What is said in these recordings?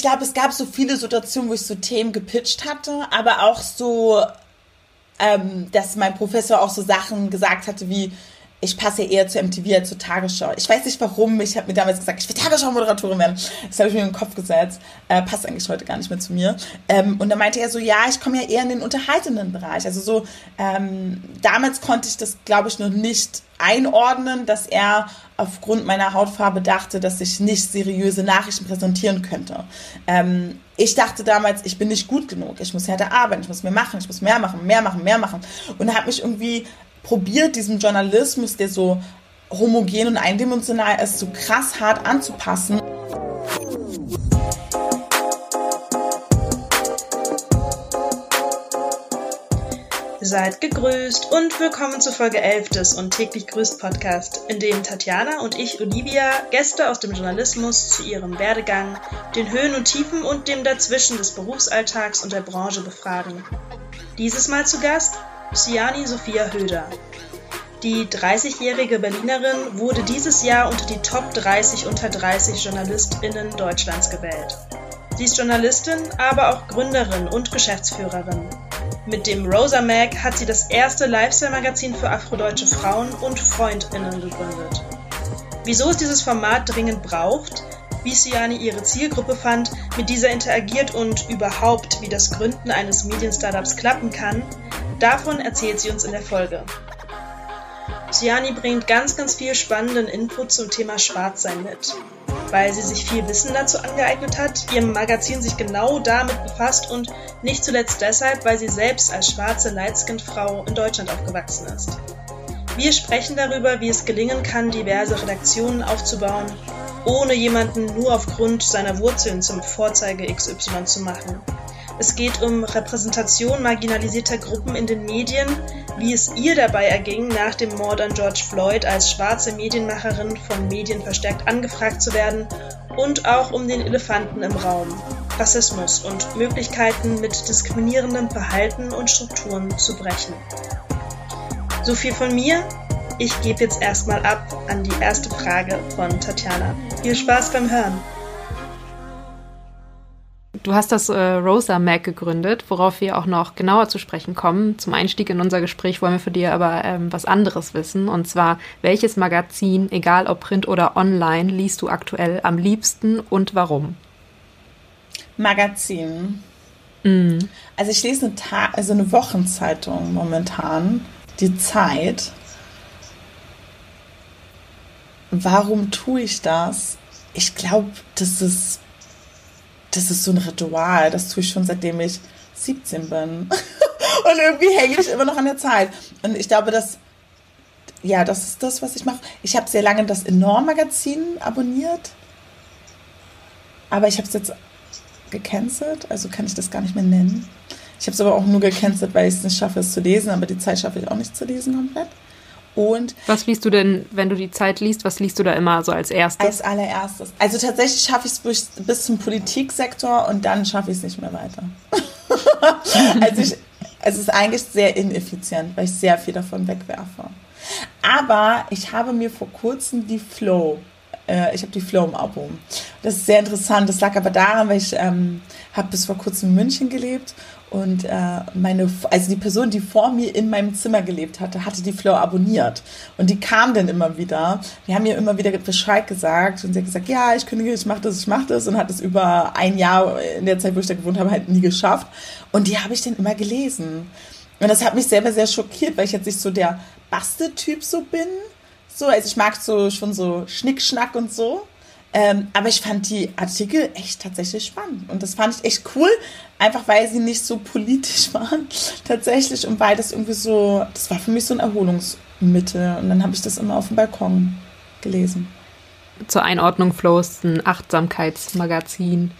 ich glaube, es gab so viele Situationen, wo ich so Themen gepitcht hatte, aber auch so, ähm, dass mein Professor auch so Sachen gesagt hatte wie, ich passe ja eher zu MTV als zur Tagesschau. Ich weiß nicht warum. Ich habe mir damals gesagt, ich will Tagesschau-Moderatorin werden. Das habe ich mir in den Kopf gesetzt. Äh, passt eigentlich heute gar nicht mehr zu mir. Ähm, und dann meinte er so, ja, ich komme ja eher in den unterhaltenden Bereich. Also so, ähm, damals konnte ich das, glaube ich, noch nicht einordnen, dass er aufgrund meiner Hautfarbe dachte, dass ich nicht seriöse Nachrichten präsentieren könnte. Ähm, ich dachte damals, ich bin nicht gut genug. Ich muss härter arbeiten, ich muss mehr machen, ich muss mehr machen, mehr machen, mehr machen. Und hat mich irgendwie probiert, diesem Journalismus, der so homogen und eindimensional ist, so krass hart anzupassen. Seid gegrüßt und willkommen zu Folge 11 des und täglich grüßt Podcast, in dem Tatjana und ich, Olivia, Gäste aus dem Journalismus zu ihrem Werdegang, den Höhen und Tiefen und dem Dazwischen des Berufsalltags und der Branche befragen. Dieses Mal zu Gast Siani Sophia Höder. Die 30-jährige Berlinerin wurde dieses Jahr unter die Top 30 unter 30 JournalistInnen Deutschlands gewählt. Sie ist Journalistin, aber auch Gründerin und Geschäftsführerin. Mit dem Rosa Mag hat sie das erste Lifestyle-Magazin für afrodeutsche Frauen und FreundInnen gegründet. Wieso es dieses Format dringend braucht, wie Siani ihre Zielgruppe fand, mit dieser interagiert und überhaupt, wie das Gründen eines Medien-Startups klappen kann, Davon erzählt sie uns in der Folge. Siani bringt ganz, ganz viel spannenden Input zum Thema Schwarzsein mit. Weil sie sich viel Wissen dazu angeeignet hat, ihrem Magazin sich genau damit befasst und nicht zuletzt deshalb, weil sie selbst als schwarze Lightskin-Frau in Deutschland aufgewachsen ist. Wir sprechen darüber, wie es gelingen kann, diverse Redaktionen aufzubauen, ohne jemanden nur aufgrund seiner Wurzeln zum Vorzeige XY zu machen es geht um Repräsentation marginalisierter Gruppen in den Medien, wie es ihr dabei erging, nach dem Mord an George Floyd als schwarze Medienmacherin von Medien verstärkt angefragt zu werden und auch um den Elefanten im Raum, Rassismus und Möglichkeiten mit diskriminierendem Verhalten und Strukturen zu brechen. So viel von mir. Ich gebe jetzt erstmal ab an die erste Frage von Tatjana. Viel Spaß beim Hören! Du hast das äh, Rosa Mag gegründet, worauf wir auch noch genauer zu sprechen kommen. Zum Einstieg in unser Gespräch wollen wir für dir aber ähm, was anderes wissen. Und zwar, welches Magazin, egal ob print oder online, liest du aktuell am liebsten und warum? Magazin. Mm. Also ich lese eine, Ta also eine Wochenzeitung momentan, die Zeit. Warum tue ich das? Ich glaube, das ist das ist so ein Ritual, das tue ich schon seitdem ich 17 bin. und irgendwie hänge ich immer noch an der Zeit. Und ich glaube, dass, ja, das ist das, was ich mache. Ich habe sehr lange das Enorm-Magazin abonniert. Aber ich habe es jetzt gecancelt, also kann ich das gar nicht mehr nennen. Ich habe es aber auch nur gecancelt, weil ich es nicht schaffe, es zu lesen, aber die Zeit schaffe ich auch nicht zu lesen komplett. Und was liest du denn, wenn du die Zeit liest, was liest du da immer so als erstes? Als allererstes. Also tatsächlich schaffe ich es bis zum Politiksektor und dann schaffe ich es nicht mehr weiter. also ich, es ist eigentlich sehr ineffizient, weil ich sehr viel davon wegwerfe. Aber ich habe mir vor kurzem die Flow, äh, ich habe die Flow im Abo. Das ist sehr interessant. Das lag aber daran, weil ich ähm, habe bis vor kurzem in München gelebt und äh, meine, also die Person, die vor mir in meinem Zimmer gelebt hatte, hatte die Flow abonniert. Und die kam dann immer wieder. Wir haben ihr immer wieder Bescheid gesagt und sie hat gesagt, ja, ich kündige, ich mache das, ich mache das und hat es über ein Jahr in der Zeit, wo ich da gewohnt habe, halt nie geschafft. Und die habe ich dann immer gelesen. Und das hat mich selber sehr schockiert, weil ich jetzt nicht so der Basteltyp so bin. So, also ich mag so schon so Schnickschnack und so. Ähm, aber ich fand die Artikel echt tatsächlich spannend. Und das fand ich echt cool, einfach weil sie nicht so politisch waren, tatsächlich. Und weil das irgendwie so, das war für mich so ein Erholungsmittel. Und dann habe ich das immer auf dem Balkon gelesen. Zur Einordnung Flow ist ein Achtsamkeitsmagazin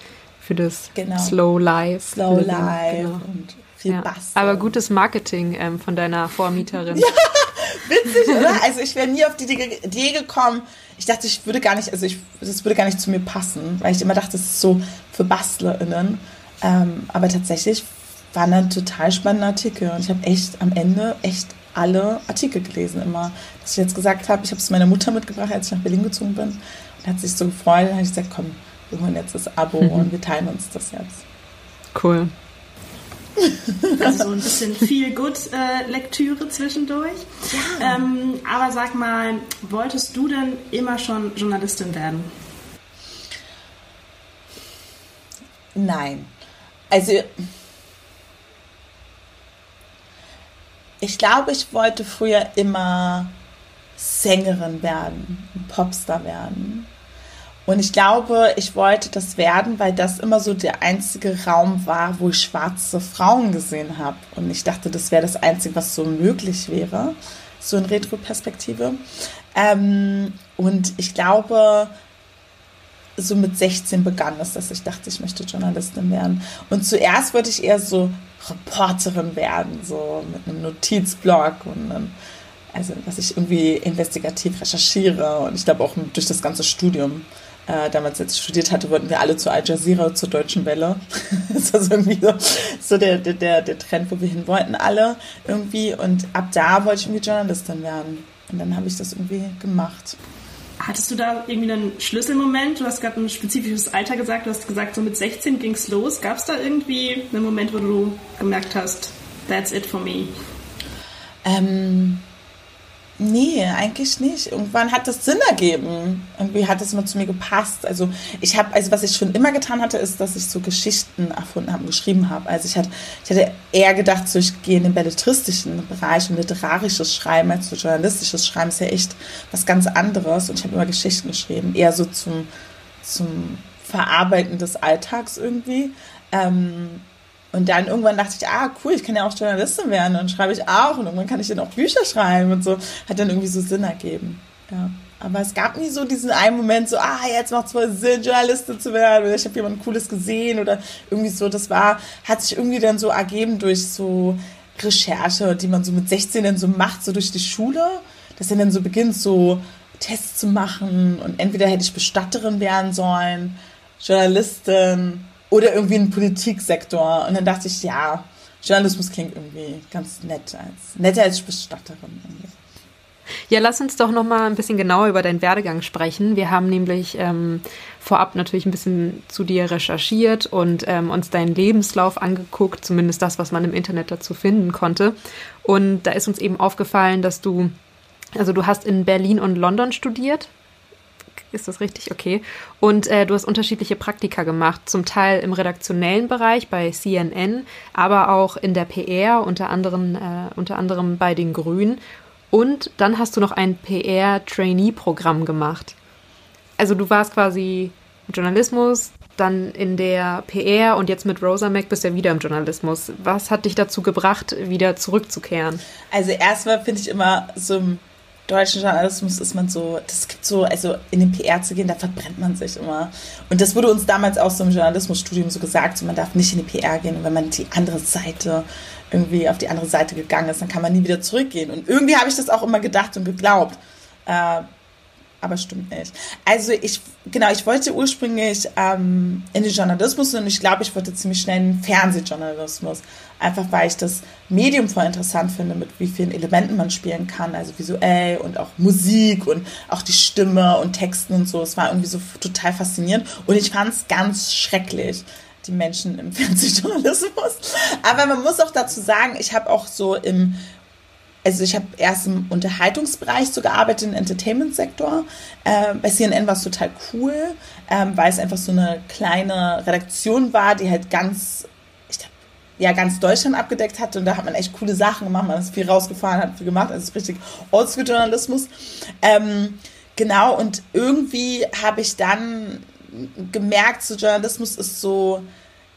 für das genau. Slow Life. Slow Life genau. und viel ja. Aber gutes Marketing ähm, von deiner Vormieterin. ja, witzig, oder? Also ich wäre nie auf die Idee gekommen, ich dachte, ich würde gar nicht, also ich, das würde gar nicht zu mir passen, weil ich immer dachte, das ist so für BastlerInnen. Ähm, aber tatsächlich waren dann total spannende Artikel und ich habe echt am Ende echt alle Artikel gelesen immer. Dass ich jetzt gesagt habe, ich habe es meiner Mutter mitgebracht, als ich nach Berlin gezogen bin und hat sich so gefreut. Habe ich gesagt, komm, wir holen jetzt das Abo mhm. und wir teilen uns das jetzt. Cool. Also so ein bisschen viel gut äh, Lektüre zwischendurch. Ja. Ähm, aber sag mal, wolltest du denn immer schon Journalistin werden? Nein. Also ich glaube, ich wollte früher immer Sängerin werden, Popstar werden. Und ich glaube, ich wollte das werden, weil das immer so der einzige Raum war, wo ich schwarze Frauen gesehen habe. Und ich dachte, das wäre das Einzige, was so möglich wäre, so in Retro-Perspektive. Ähm, und ich glaube, so mit 16 begann es, dass ich dachte, ich möchte Journalistin werden. Und zuerst wollte ich eher so Reporterin werden, so mit einem Notizblog und einem, also dass ich irgendwie investigativ recherchiere und ich glaube auch durch das ganze Studium. Äh, damals, als ich studiert hatte, wollten wir alle zu Al Jazeera, zur Deutschen Welle. das war so irgendwie so, so der, der, der Trend, wo wir hin wollten, alle irgendwie. Und ab da wollte ich irgendwie Journalistin werden. Und dann habe ich das irgendwie gemacht. Hattest du da irgendwie einen Schlüsselmoment? Du hast gerade ein spezifisches Alter gesagt. Du hast gesagt, so mit 16 ging es los. Gab es da irgendwie einen Moment, wo du gemerkt hast, that's it for me? Ähm, Nee, eigentlich nicht. Irgendwann hat das Sinn ergeben. Irgendwie hat es immer zu mir gepasst. Also ich habe, also was ich schon immer getan hatte, ist, dass ich so Geschichten erfunden habe geschrieben habe. Also ich hatte, ich hatte eher gedacht, so ich gehe in den belletristischen Bereich und literarisches Schreiben als so journalistisches Schreiben ist ja echt was ganz anderes. Und ich habe immer Geschichten geschrieben, eher so zum, zum Verarbeiten des Alltags irgendwie. Ähm, und dann irgendwann dachte ich, ah, cool, ich kann ja auch Journalistin werden und schreibe ich auch und irgendwann kann ich dann auch Bücher schreiben und so. Hat dann irgendwie so Sinn ergeben. Ja. Aber es gab nie so diesen einen Moment, so, ah, jetzt macht es voll Sinn, Journalistin zu werden oder ich habe jemand Cooles gesehen oder irgendwie so. Das war, hat sich irgendwie dann so ergeben durch so Recherche, die man so mit 16 dann so macht, so durch die Schule, dass er dann so beginnt, so Tests zu machen und entweder hätte ich Bestatterin werden sollen, Journalistin, oder irgendwie ein Politiksektor. Und dann dachte ich, ja, Journalismus klingt irgendwie ganz nett, als netter als Bestatterin. Ja, lass uns doch noch mal ein bisschen genauer über deinen Werdegang sprechen. Wir haben nämlich ähm, vorab natürlich ein bisschen zu dir recherchiert und ähm, uns deinen Lebenslauf angeguckt, zumindest das, was man im Internet dazu finden konnte. Und da ist uns eben aufgefallen, dass du, also du hast in Berlin und London studiert, ist das richtig? Okay. Und äh, du hast unterschiedliche Praktika gemacht, zum Teil im redaktionellen Bereich bei CNN, aber auch in der PR, unter anderem, äh, unter anderem bei den Grünen. Und dann hast du noch ein PR-Trainee-Programm gemacht. Also du warst quasi Journalismus, dann in der PR und jetzt mit Rosa Mac bist du ja wieder im Journalismus. Was hat dich dazu gebracht, wieder zurückzukehren? Also erstmal finde ich immer so deutschen Journalismus ist man so, das gibt so, also in den PR zu gehen, da verbrennt man sich immer. Und das wurde uns damals auch so im Journalismusstudium so gesagt, so man darf nicht in die PR gehen und wenn man die andere Seite irgendwie auf die andere Seite gegangen ist, dann kann man nie wieder zurückgehen. Und irgendwie habe ich das auch immer gedacht und geglaubt. Äh, aber stimmt nicht. Also ich, genau, ich wollte ursprünglich ähm, in den Journalismus und ich glaube, ich wollte ziemlich schnell in den Fernsehjournalismus. Einfach weil ich das Medium voll interessant finde, mit wie vielen Elementen man spielen kann, also visuell und auch Musik und auch die Stimme und Texten und so. Es war irgendwie so total faszinierend und ich fand es ganz schrecklich die Menschen im Fernsehjournalismus. Aber man muss auch dazu sagen, ich habe auch so im also ich habe erst im Unterhaltungsbereich so gearbeitet, im Entertainment-Sektor. Äh, bei CNN war es total cool, ähm, weil es einfach so eine kleine Redaktion war, die halt ganz, ich glaube, ja, ganz Deutschland abgedeckt hat und da hat man echt coole Sachen gemacht, man ist viel rausgefahren, hat viel gemacht, also es ist richtig Oldschool-Journalismus. Ähm, genau, und irgendwie habe ich dann gemerkt, so Journalismus ist so,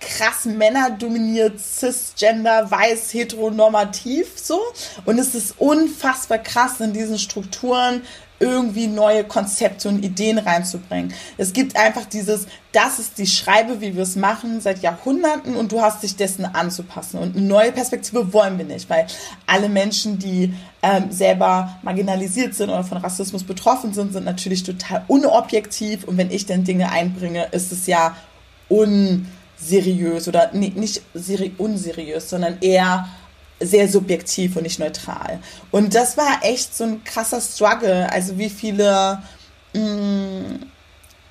krass männerdominiert, cisgender, weiß, heteronormativ so. Und es ist unfassbar krass in diesen Strukturen irgendwie neue Konzepte und Ideen reinzubringen. Es gibt einfach dieses, das ist die Schreibe, wie wir es machen, seit Jahrhunderten und du hast dich dessen anzupassen. Und eine neue Perspektive wollen wir nicht, weil alle Menschen, die ähm, selber marginalisiert sind oder von Rassismus betroffen sind, sind natürlich total unobjektiv und wenn ich dann Dinge einbringe, ist es ja un seriös oder nicht, seri unseriös, sondern eher sehr subjektiv und nicht neutral. Und das war echt so ein krasser Struggle. Also wie viele mh, mm,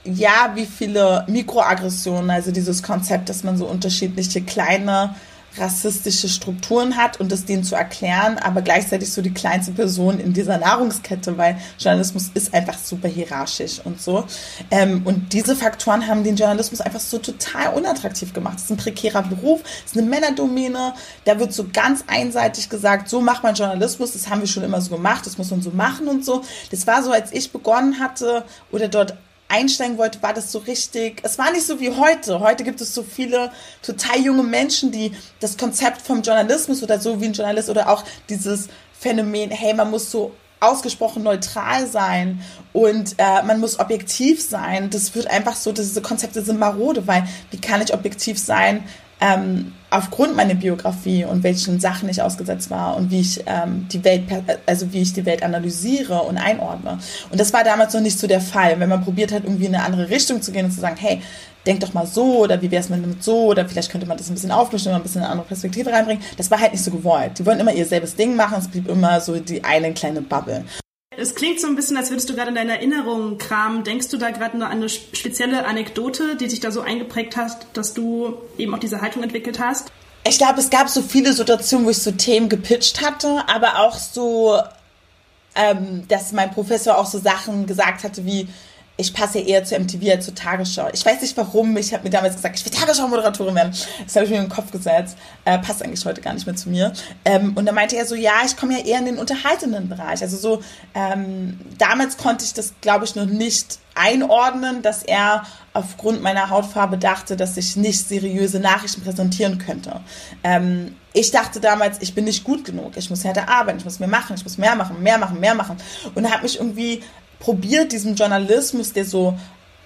ja, wie viele Mikroaggressionen, also dieses Konzept, dass man so unterschiedliche kleine rassistische Strukturen hat und das denen zu erklären, aber gleichzeitig so die kleinste Person in dieser Nahrungskette, weil Journalismus ist einfach super hierarchisch und so. Ähm, und diese Faktoren haben den Journalismus einfach so total unattraktiv gemacht. Es ist ein prekärer Beruf, es ist eine Männerdomäne, da wird so ganz einseitig gesagt, so macht man Journalismus, das haben wir schon immer so gemacht, das muss man so machen und so. Das war so, als ich begonnen hatte oder dort einsteigen wollte, war das so richtig. Es war nicht so wie heute. Heute gibt es so viele total junge Menschen, die das Konzept vom Journalismus oder so wie ein Journalist oder auch dieses Phänomen, hey, man muss so ausgesprochen neutral sein und äh, man muss objektiv sein. Das wird einfach so, diese Konzepte sind marode, weil wie kann ich objektiv sein, ähm, aufgrund meiner Biografie und welchen Sachen ich ausgesetzt war und wie ich ähm, die Welt, also wie ich die Welt analysiere und einordne. Und das war damals noch nicht so der Fall. Wenn man probiert hat, irgendwie in eine andere Richtung zu gehen und zu sagen, hey, denk doch mal so oder wie wäre es mit so oder vielleicht könnte man das ein bisschen aufmischen und ein bisschen eine andere Perspektive reinbringen. Das war halt nicht so gewollt. Die wollen immer ihr selbes Ding machen, es blieb immer so die eine kleine Bubble. Es klingt so ein bisschen, als würdest du gerade in deiner Erinnerung kramen. Denkst du da gerade nur an eine spezielle Anekdote, die sich da so eingeprägt hat, dass du eben auch diese Haltung entwickelt hast? Ich glaube, es gab so viele Situationen, wo ich so Themen gepitcht hatte, aber auch so, ähm, dass mein Professor auch so Sachen gesagt hatte wie, ich passe eher zu MTV als zur Tagesschau. Ich weiß nicht warum. Ich habe mir damals gesagt, ich will Tagesschau-Moderatorin werden. Das habe ich mir in den Kopf gesetzt. Äh, passt eigentlich heute gar nicht mehr zu mir. Ähm, und dann meinte er so, ja, ich komme ja eher in den unterhaltenden Bereich. Also so, ähm, damals konnte ich das, glaube ich, noch nicht einordnen, dass er aufgrund meiner Hautfarbe dachte, dass ich nicht seriöse Nachrichten präsentieren könnte. Ähm, ich dachte damals, ich bin nicht gut genug, ich muss härter arbeiten, ich muss mehr machen, ich muss mehr machen, mehr machen, mehr machen. Und habe mich irgendwie probiert, diesem Journalismus, der so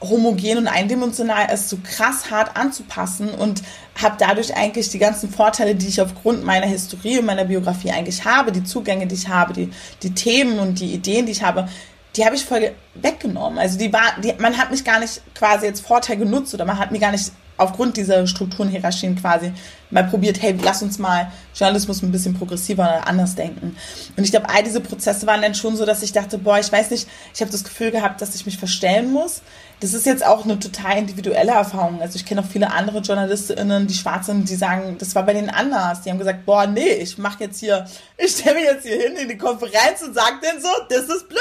homogen und eindimensional ist, so krass hart anzupassen und habe dadurch eigentlich die ganzen Vorteile, die ich aufgrund meiner Historie und meiner Biografie eigentlich habe, die Zugänge, die ich habe, die, die Themen und die Ideen, die ich habe, die habe ich voll weggenommen. Also die war, die, man hat mich gar nicht quasi jetzt Vorteil genutzt oder man hat mir gar nicht aufgrund dieser Strukturen, Hierarchien quasi mal probiert, hey, lass uns mal Journalismus ein bisschen progressiver oder anders denken. Und ich glaube, all diese Prozesse waren dann schon so, dass ich dachte, boah, ich weiß nicht, ich habe das Gefühl gehabt, dass ich mich verstellen muss. Das ist jetzt auch eine total individuelle Erfahrung. Also ich kenne auch viele andere JournalistInnen, die schwarz sind, die sagen, das war bei denen anders. Die haben gesagt, boah, nee, ich mache jetzt hier, ich stelle mich jetzt hier hin in die Konferenz und sage denen so, das ist blöd.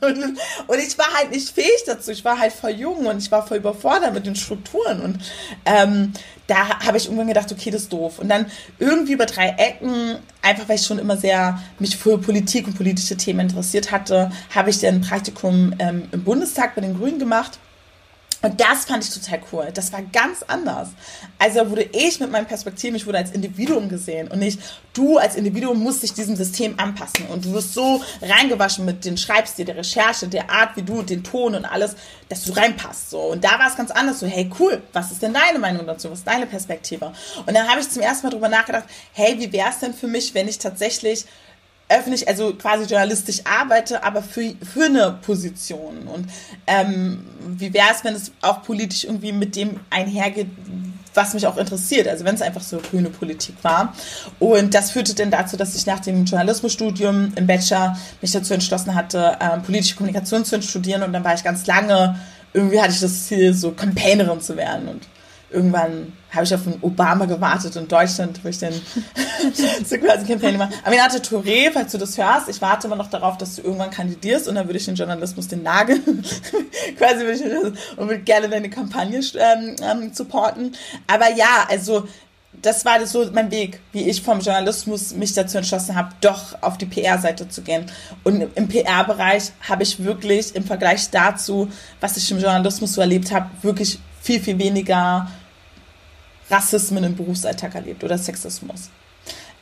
Und, ich war halt nicht fähig dazu. Ich war halt voll jung und ich war voll überfordert mit den Strukturen. Und ähm, da habe ich irgendwann gedacht, okay, das ist doof. Und dann irgendwie über drei Ecken, einfach weil ich schon immer sehr mich für Politik und politische Themen interessiert hatte, habe ich dann ein Praktikum ähm, im Bundestag bei den Grünen gemacht und das fand ich total cool. Das war ganz anders. Also wurde ich mit meinen Perspektiven, ich wurde als Individuum gesehen und nicht du als Individuum musst dich diesem System anpassen und du wirst so reingewaschen mit den Schreibstil, der Recherche, der Art, wie du den Ton und alles, dass du reinpasst. So. Und da war es ganz anders. So, hey, cool, was ist denn deine Meinung dazu? Was ist deine Perspektive? Und dann habe ich zum ersten Mal drüber nachgedacht, hey, wie wäre es denn für mich, wenn ich tatsächlich öffentlich, also quasi journalistisch arbeite, aber für, für eine Position. Und ähm, wie wäre es, wenn es auch politisch irgendwie mit dem einhergeht, was mich auch interessiert, also wenn es einfach so grüne Politik war. Und das führte dann dazu, dass ich nach dem Journalismusstudium im Bachelor mich dazu entschlossen hatte, ähm, politische Kommunikation zu studieren. Und dann war ich ganz lange, irgendwie hatte ich das Ziel, so Campaignerin zu werden. Und irgendwann habe ich auf einen Obama gewartet in Deutschland, wo ich dann so quasi Campaign gemacht Aminata Touré, falls du das hörst, ich warte immer noch darauf, dass du irgendwann kandidierst und dann würde ich den Journalismus den Nagel quasi würde ich und würde gerne deine Kampagne ähm, ähm, supporten. Aber ja, also das war das so mein Weg, wie ich vom Journalismus mich dazu entschlossen habe, doch auf die PR-Seite zu gehen. Und im PR-Bereich habe ich wirklich im Vergleich dazu, was ich im Journalismus so erlebt habe, wirklich viel, viel weniger Rassismen im Berufsalltag erlebt oder Sexismus.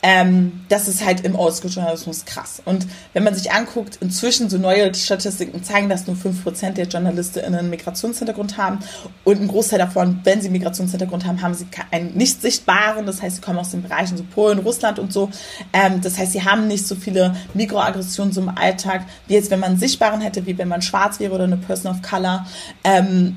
Ähm, das ist halt im Oldschool-Journalismus krass. Und wenn man sich anguckt, inzwischen so neue Statistiken zeigen, dass nur 5% der JournalistInnen einen Migrationshintergrund haben und ein Großteil davon, wenn sie Migrationshintergrund haben, haben sie einen nicht sichtbaren, das heißt, sie kommen aus den Bereichen so Polen, Russland und so. Ähm, das heißt, sie haben nicht so viele Mikroaggressionen so im Alltag, wie jetzt, wenn man einen sichtbaren hätte, wie wenn man schwarz wäre oder eine Person of Color. Ähm,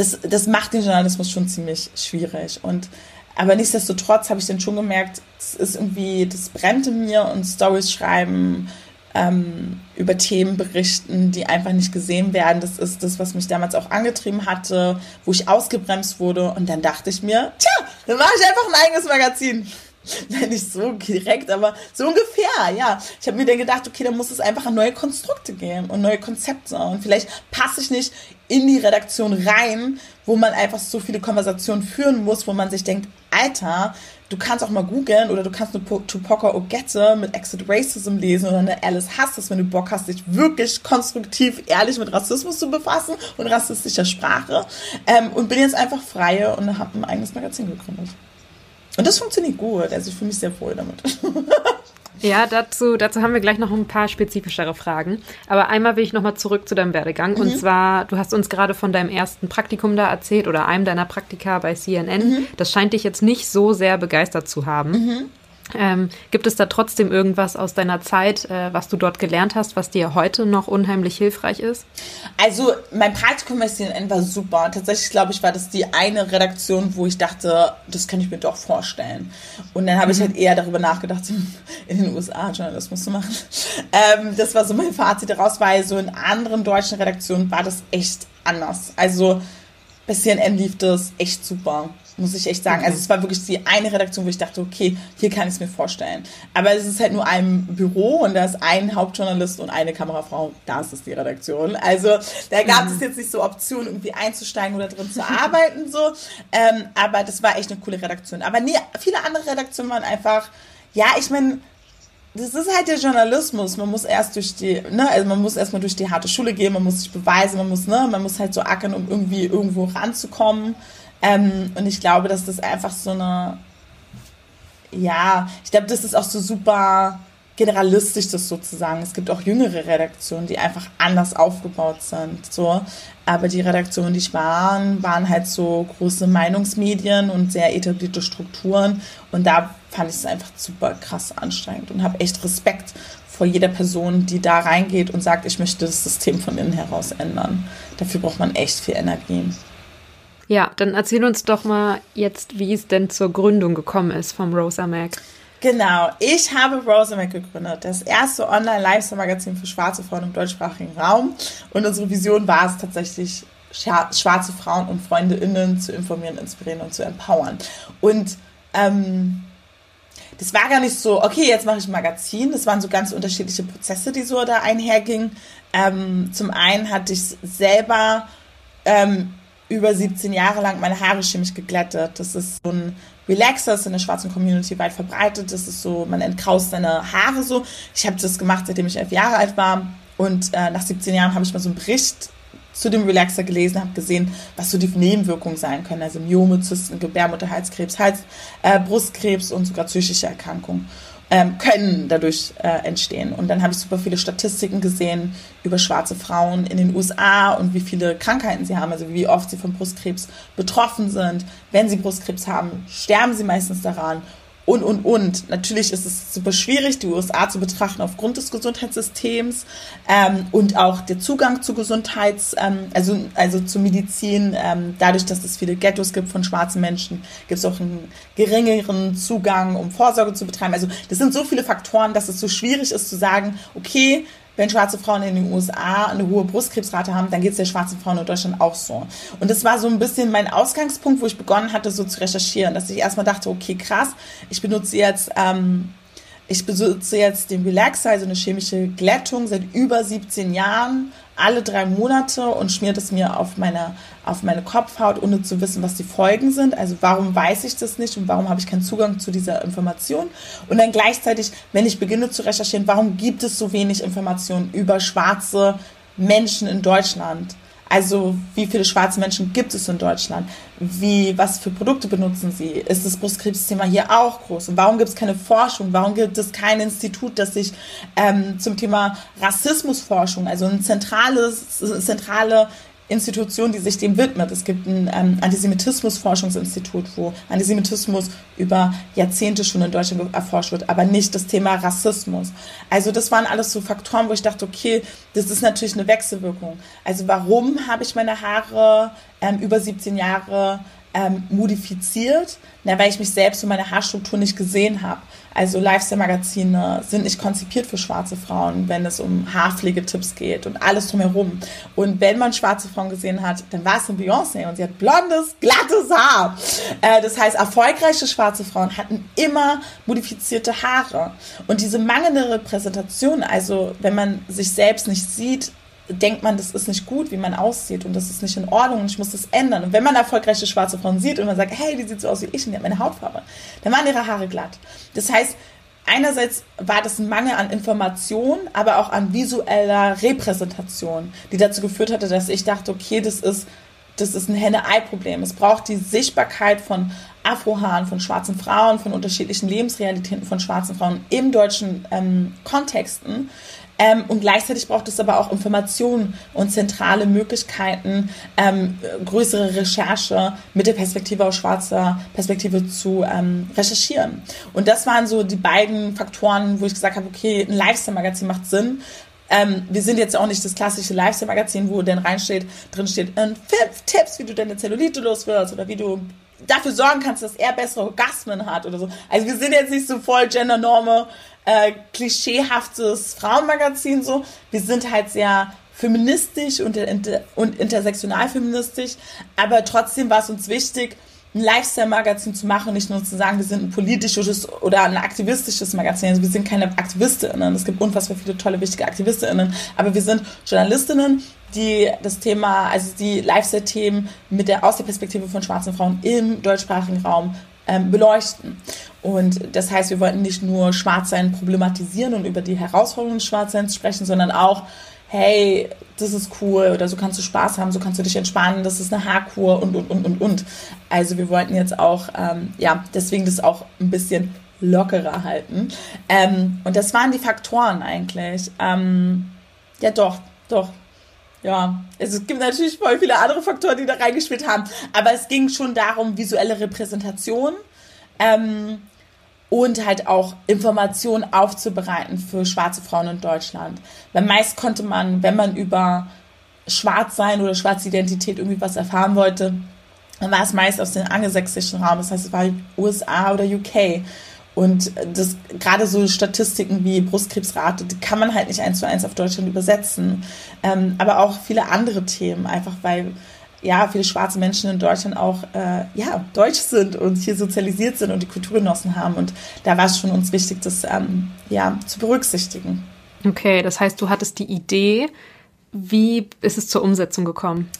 das, das macht den Journalismus schon ziemlich schwierig. Und aber nichtsdestotrotz habe ich dann schon gemerkt, es ist irgendwie, das brennt in mir und Stories schreiben ähm, über Themen berichten, die einfach nicht gesehen werden. Das ist das, was mich damals auch angetrieben hatte, wo ich ausgebremst wurde. Und dann dachte ich mir, tja, dann mache ich einfach ein eigenes Magazin. Nein, nicht so direkt, aber so ungefähr, ja. Ich habe mir dann gedacht, okay, dann muss es einfach an neue Konstrukte gehen und neue Konzepte. Und vielleicht passe ich nicht in die Redaktion rein, wo man einfach so viele Konversationen führen muss, wo man sich denkt, Alter, du kannst auch mal googeln oder du kannst eine Tupoka Ogette mit Exit Racism lesen oder eine Alice Hasses, wenn du Bock hast, dich wirklich konstruktiv, ehrlich mit Rassismus zu befassen und rassistischer Sprache. Ähm, und bin jetzt einfach freie und habe ein eigenes Magazin gegründet. Und das funktioniert gut. Also ich fühle mich sehr wohl damit. Ja, dazu, dazu haben wir gleich noch ein paar spezifischere Fragen. Aber einmal will ich nochmal zurück zu deinem Werdegang. Mhm. Und zwar, du hast uns gerade von deinem ersten Praktikum da erzählt oder einem deiner Praktika bei CNN. Mhm. Das scheint dich jetzt nicht so sehr begeistert zu haben. Mhm. Ähm, gibt es da trotzdem irgendwas aus deiner Zeit, äh, was du dort gelernt hast, was dir heute noch unheimlich hilfreich ist? Also mein Praktikum bei CNN war super. Tatsächlich glaube ich, war das die eine Redaktion, wo ich dachte, das kann ich mir doch vorstellen. Und dann habe mhm. ich halt eher darüber nachgedacht, in den USA Journalismus zu machen. Ähm, das war so mein Fazit daraus, weil so in anderen deutschen Redaktionen war das echt anders. Also bei CNN lief das echt super muss ich echt sagen. Also es war wirklich die eine Redaktion, wo ich dachte, okay, hier kann ich es mir vorstellen. Aber es ist halt nur ein Büro und da ist ein Hauptjournalist und eine Kamerafrau. Das ist die Redaktion. Also da gab es mhm. jetzt nicht so Optionen, irgendwie einzusteigen oder drin zu arbeiten so. Ähm, aber das war echt eine coole Redaktion. Aber nee, viele andere Redaktionen waren einfach, ja, ich meine, das ist halt der Journalismus. Man muss erst durch die, ne, also man muss erstmal durch die harte Schule gehen, man muss sich beweisen, man muss, ne, man muss halt so ackern, um irgendwie irgendwo ranzukommen. Ähm, und ich glaube, dass das einfach so eine, ja, ich glaube, das ist auch so super generalistisch, das sozusagen. Es gibt auch jüngere Redaktionen, die einfach anders aufgebaut sind. So. Aber die Redaktionen, die ich waren, waren halt so große Meinungsmedien und sehr etablierte Strukturen. Und da fand ich es einfach super krass anstrengend und habe echt Respekt vor jeder Person, die da reingeht und sagt, ich möchte das System von innen heraus ändern. Dafür braucht man echt viel Energie. Ja, dann erzähl uns doch mal jetzt, wie es denn zur Gründung gekommen ist vom Rosa Mac. Genau, ich habe Rosa Mac gegründet, das erste Online-Lifestyle-Magazin für schwarze Frauen im deutschsprachigen Raum. Und unsere Vision war es tatsächlich, schwarze Frauen und FreundInnen zu informieren, inspirieren und zu empowern. Und ähm, das war gar nicht so, okay, jetzt mache ich ein Magazin. Das waren so ganz unterschiedliche Prozesse, die so da einhergingen. Ähm, zum einen hatte ich selber ähm, über 17 Jahre lang meine Haare chemisch geglättet. Das ist so ein Relaxer, ist in der schwarzen Community weit verbreitet. Das ist so, man entkraust seine Haare so. Ich habe das gemacht, seitdem ich elf Jahre alt war. Und äh, nach 17 Jahren habe ich mal so einen Bericht zu dem Relaxer gelesen, habe gesehen, was so die Nebenwirkungen sein können. Also Myome, Zysten, Gebärmutterhalskrebs, Hals, äh, Brustkrebs und sogar psychische Erkrankungen ähm, können dadurch äh, entstehen. Und dann habe ich super viele Statistiken gesehen über schwarze Frauen in den USA und wie viele Krankheiten sie haben, also wie oft sie von Brustkrebs betroffen sind. Wenn sie Brustkrebs haben, sterben sie meistens daran und, und, und. Natürlich ist es super schwierig, die USA zu betrachten aufgrund des Gesundheitssystems ähm, und auch der Zugang zu Gesundheits-, ähm, also, also zu Medizin. Ähm, dadurch, dass es viele Ghettos gibt von schwarzen Menschen, gibt es auch einen geringeren Zugang, um Vorsorge zu betreiben. Also das sind so viele Faktoren, dass es so schwierig ist zu sagen, okay, wenn schwarze Frauen in den USA eine hohe Brustkrebsrate haben, dann geht es der schwarzen Frauen in Deutschland auch so. Und das war so ein bisschen mein Ausgangspunkt, wo ich begonnen hatte, so zu recherchieren, dass ich erstmal dachte, okay, krass, ich benutze jetzt ähm, ich besitze jetzt den Relaxer, also eine chemische Glättung, seit über 17 Jahren, alle drei Monate und schmiert es mir auf meine, auf meine Kopfhaut, ohne zu wissen, was die Folgen sind. Also warum weiß ich das nicht und warum habe ich keinen Zugang zu dieser Information? Und dann gleichzeitig, wenn ich beginne zu recherchieren, warum gibt es so wenig Informationen über schwarze Menschen in Deutschland? Also wie viele schwarze Menschen gibt es in Deutschland? Wie, was für Produkte benutzen sie? Ist das Brustkrebsthema hier auch groß? Und warum gibt es keine Forschung? Warum gibt es kein Institut, das sich ähm, zum Thema Rassismusforschung, also ein zentrales, zentrale Institution, die sich dem widmet. Es gibt ein ähm, Antisemitismus-Forschungsinstitut, wo Antisemitismus über Jahrzehnte schon in Deutschland erforscht wird, aber nicht das Thema Rassismus. Also das waren alles so Faktoren, wo ich dachte, okay, das ist natürlich eine Wechselwirkung. Also warum habe ich meine Haare ähm, über 17 Jahre ähm, modifiziert, na, weil ich mich selbst und meine Haarstruktur nicht gesehen habe. Also Lifestyle-Magazine sind nicht konzipiert für schwarze Frauen, wenn es um Haarpflegetipps geht und alles drumherum. Und wenn man schwarze Frauen gesehen hat, dann war es eine Beyoncé und sie hat blondes, glattes Haar. Äh, das heißt, erfolgreiche schwarze Frauen hatten immer modifizierte Haare. Und diese mangelnde Repräsentation, also wenn man sich selbst nicht sieht, denkt man, das ist nicht gut, wie man aussieht und das ist nicht in Ordnung und ich muss das ändern. Und wenn man erfolgreiche schwarze Frauen sieht und man sagt, hey, die sieht so aus wie ich und die hat meine Hautfarbe, dann waren ihre Haare glatt. Das heißt, einerseits war das ein Mangel an Information, aber auch an visueller Repräsentation, die dazu geführt hatte, dass ich dachte, okay, das ist, das ist ein Henne-Ei-Problem. Es braucht die Sichtbarkeit von Afrohaaren, von schwarzen Frauen, von unterschiedlichen Lebensrealitäten von schwarzen Frauen im deutschen ähm, Kontexten, ähm, und gleichzeitig braucht es aber auch Informationen und zentrale Möglichkeiten, ähm, größere Recherche mit der Perspektive aus schwarzer Perspektive zu ähm, recherchieren. Und das waren so die beiden Faktoren, wo ich gesagt habe, okay, ein Lifestyle-Magazin macht Sinn. Ähm, wir sind jetzt auch nicht das klassische Lifestyle-Magazin, wo dann reinsteht, drin steht, fünf Tipps, wie du deine Zellulite los wirst oder wie du dafür sorgen kannst, dass er bessere Orgasmen hat oder so. Also wir sind jetzt nicht so voll Gendernorme, äh, klischeehaftes Frauenmagazin so. Wir sind halt sehr feministisch und, inter, und intersektional feministisch, aber trotzdem war es uns wichtig, ein Lifestyle-Magazin zu machen, nicht nur zu sagen, wir sind ein politisches oder ein aktivistisches Magazin. Also wir sind keine AktivistInnen. Es gibt unfassbar viele tolle, wichtige AktivistInnen, aber wir sind JournalistInnen, die das Thema, also die Lifestyle-Themen mit der, aus der Perspektive von schwarzen Frauen im deutschsprachigen Raum ähm, beleuchten. Und das heißt, wir wollten nicht nur Schwarzsein problematisieren und über die Herausforderungen des Schwarzseins sprechen, sondern auch, hey, das ist cool oder so kannst du Spaß haben, so kannst du dich entspannen, das ist eine Haarkur und, und, und, und, und. Also wir wollten jetzt auch, ähm, ja, deswegen das auch ein bisschen lockerer halten. Ähm, und das waren die Faktoren eigentlich. Ähm, ja, doch, doch. Ja, es gibt natürlich voll viele andere Faktoren, die da reingespielt haben, aber es ging schon darum, visuelle Repräsentation. Ähm, und halt auch Informationen aufzubereiten für schwarze Frauen in Deutschland. Weil meist konnte man, wenn man über Schwarzsein oder schwarze Identität irgendwie was erfahren wollte, dann war es meist aus dem angelsächsischen Raum, das heißt, es war USA oder UK. Und das gerade so Statistiken wie Brustkrebsrate, die kann man halt nicht eins zu eins auf Deutschland übersetzen. Ähm, aber auch viele andere Themen, einfach weil ja, viele schwarze Menschen in Deutschland auch äh, ja, deutsch sind und hier sozialisiert sind und die Kultur genossen haben. Und da war es schon uns wichtig, das ähm, ja, zu berücksichtigen. Okay, das heißt, du hattest die Idee. Wie ist es zur Umsetzung gekommen?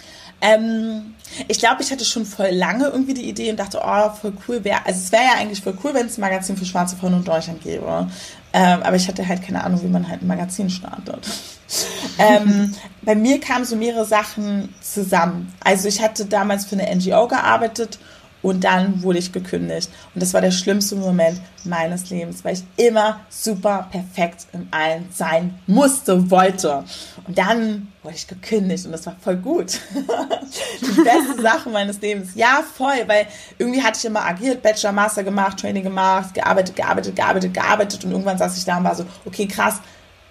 Ähm, ich glaube, ich hatte schon voll lange irgendwie die Idee und dachte, oh, voll cool wäre, also es wäre ja eigentlich voll cool, wenn es ein Magazin für schwarze Frauen in Deutschland gäbe. Ähm, aber ich hatte halt keine Ahnung, wie man halt ein Magazin startet. ähm, bei mir kamen so mehrere Sachen zusammen. Also ich hatte damals für eine NGO gearbeitet und dann wurde ich gekündigt. Und das war der schlimmste Moment meines Lebens, weil ich immer super perfekt in allen sein musste, wollte. Und dann wurde ich gekündigt und das war voll gut. Die beste Sache meines Lebens. Ja, voll, weil irgendwie hatte ich immer agiert, Bachelor, Master gemacht, Training gemacht, gearbeitet, gearbeitet, gearbeitet, gearbeitet und irgendwann saß ich da und war so, okay, krass,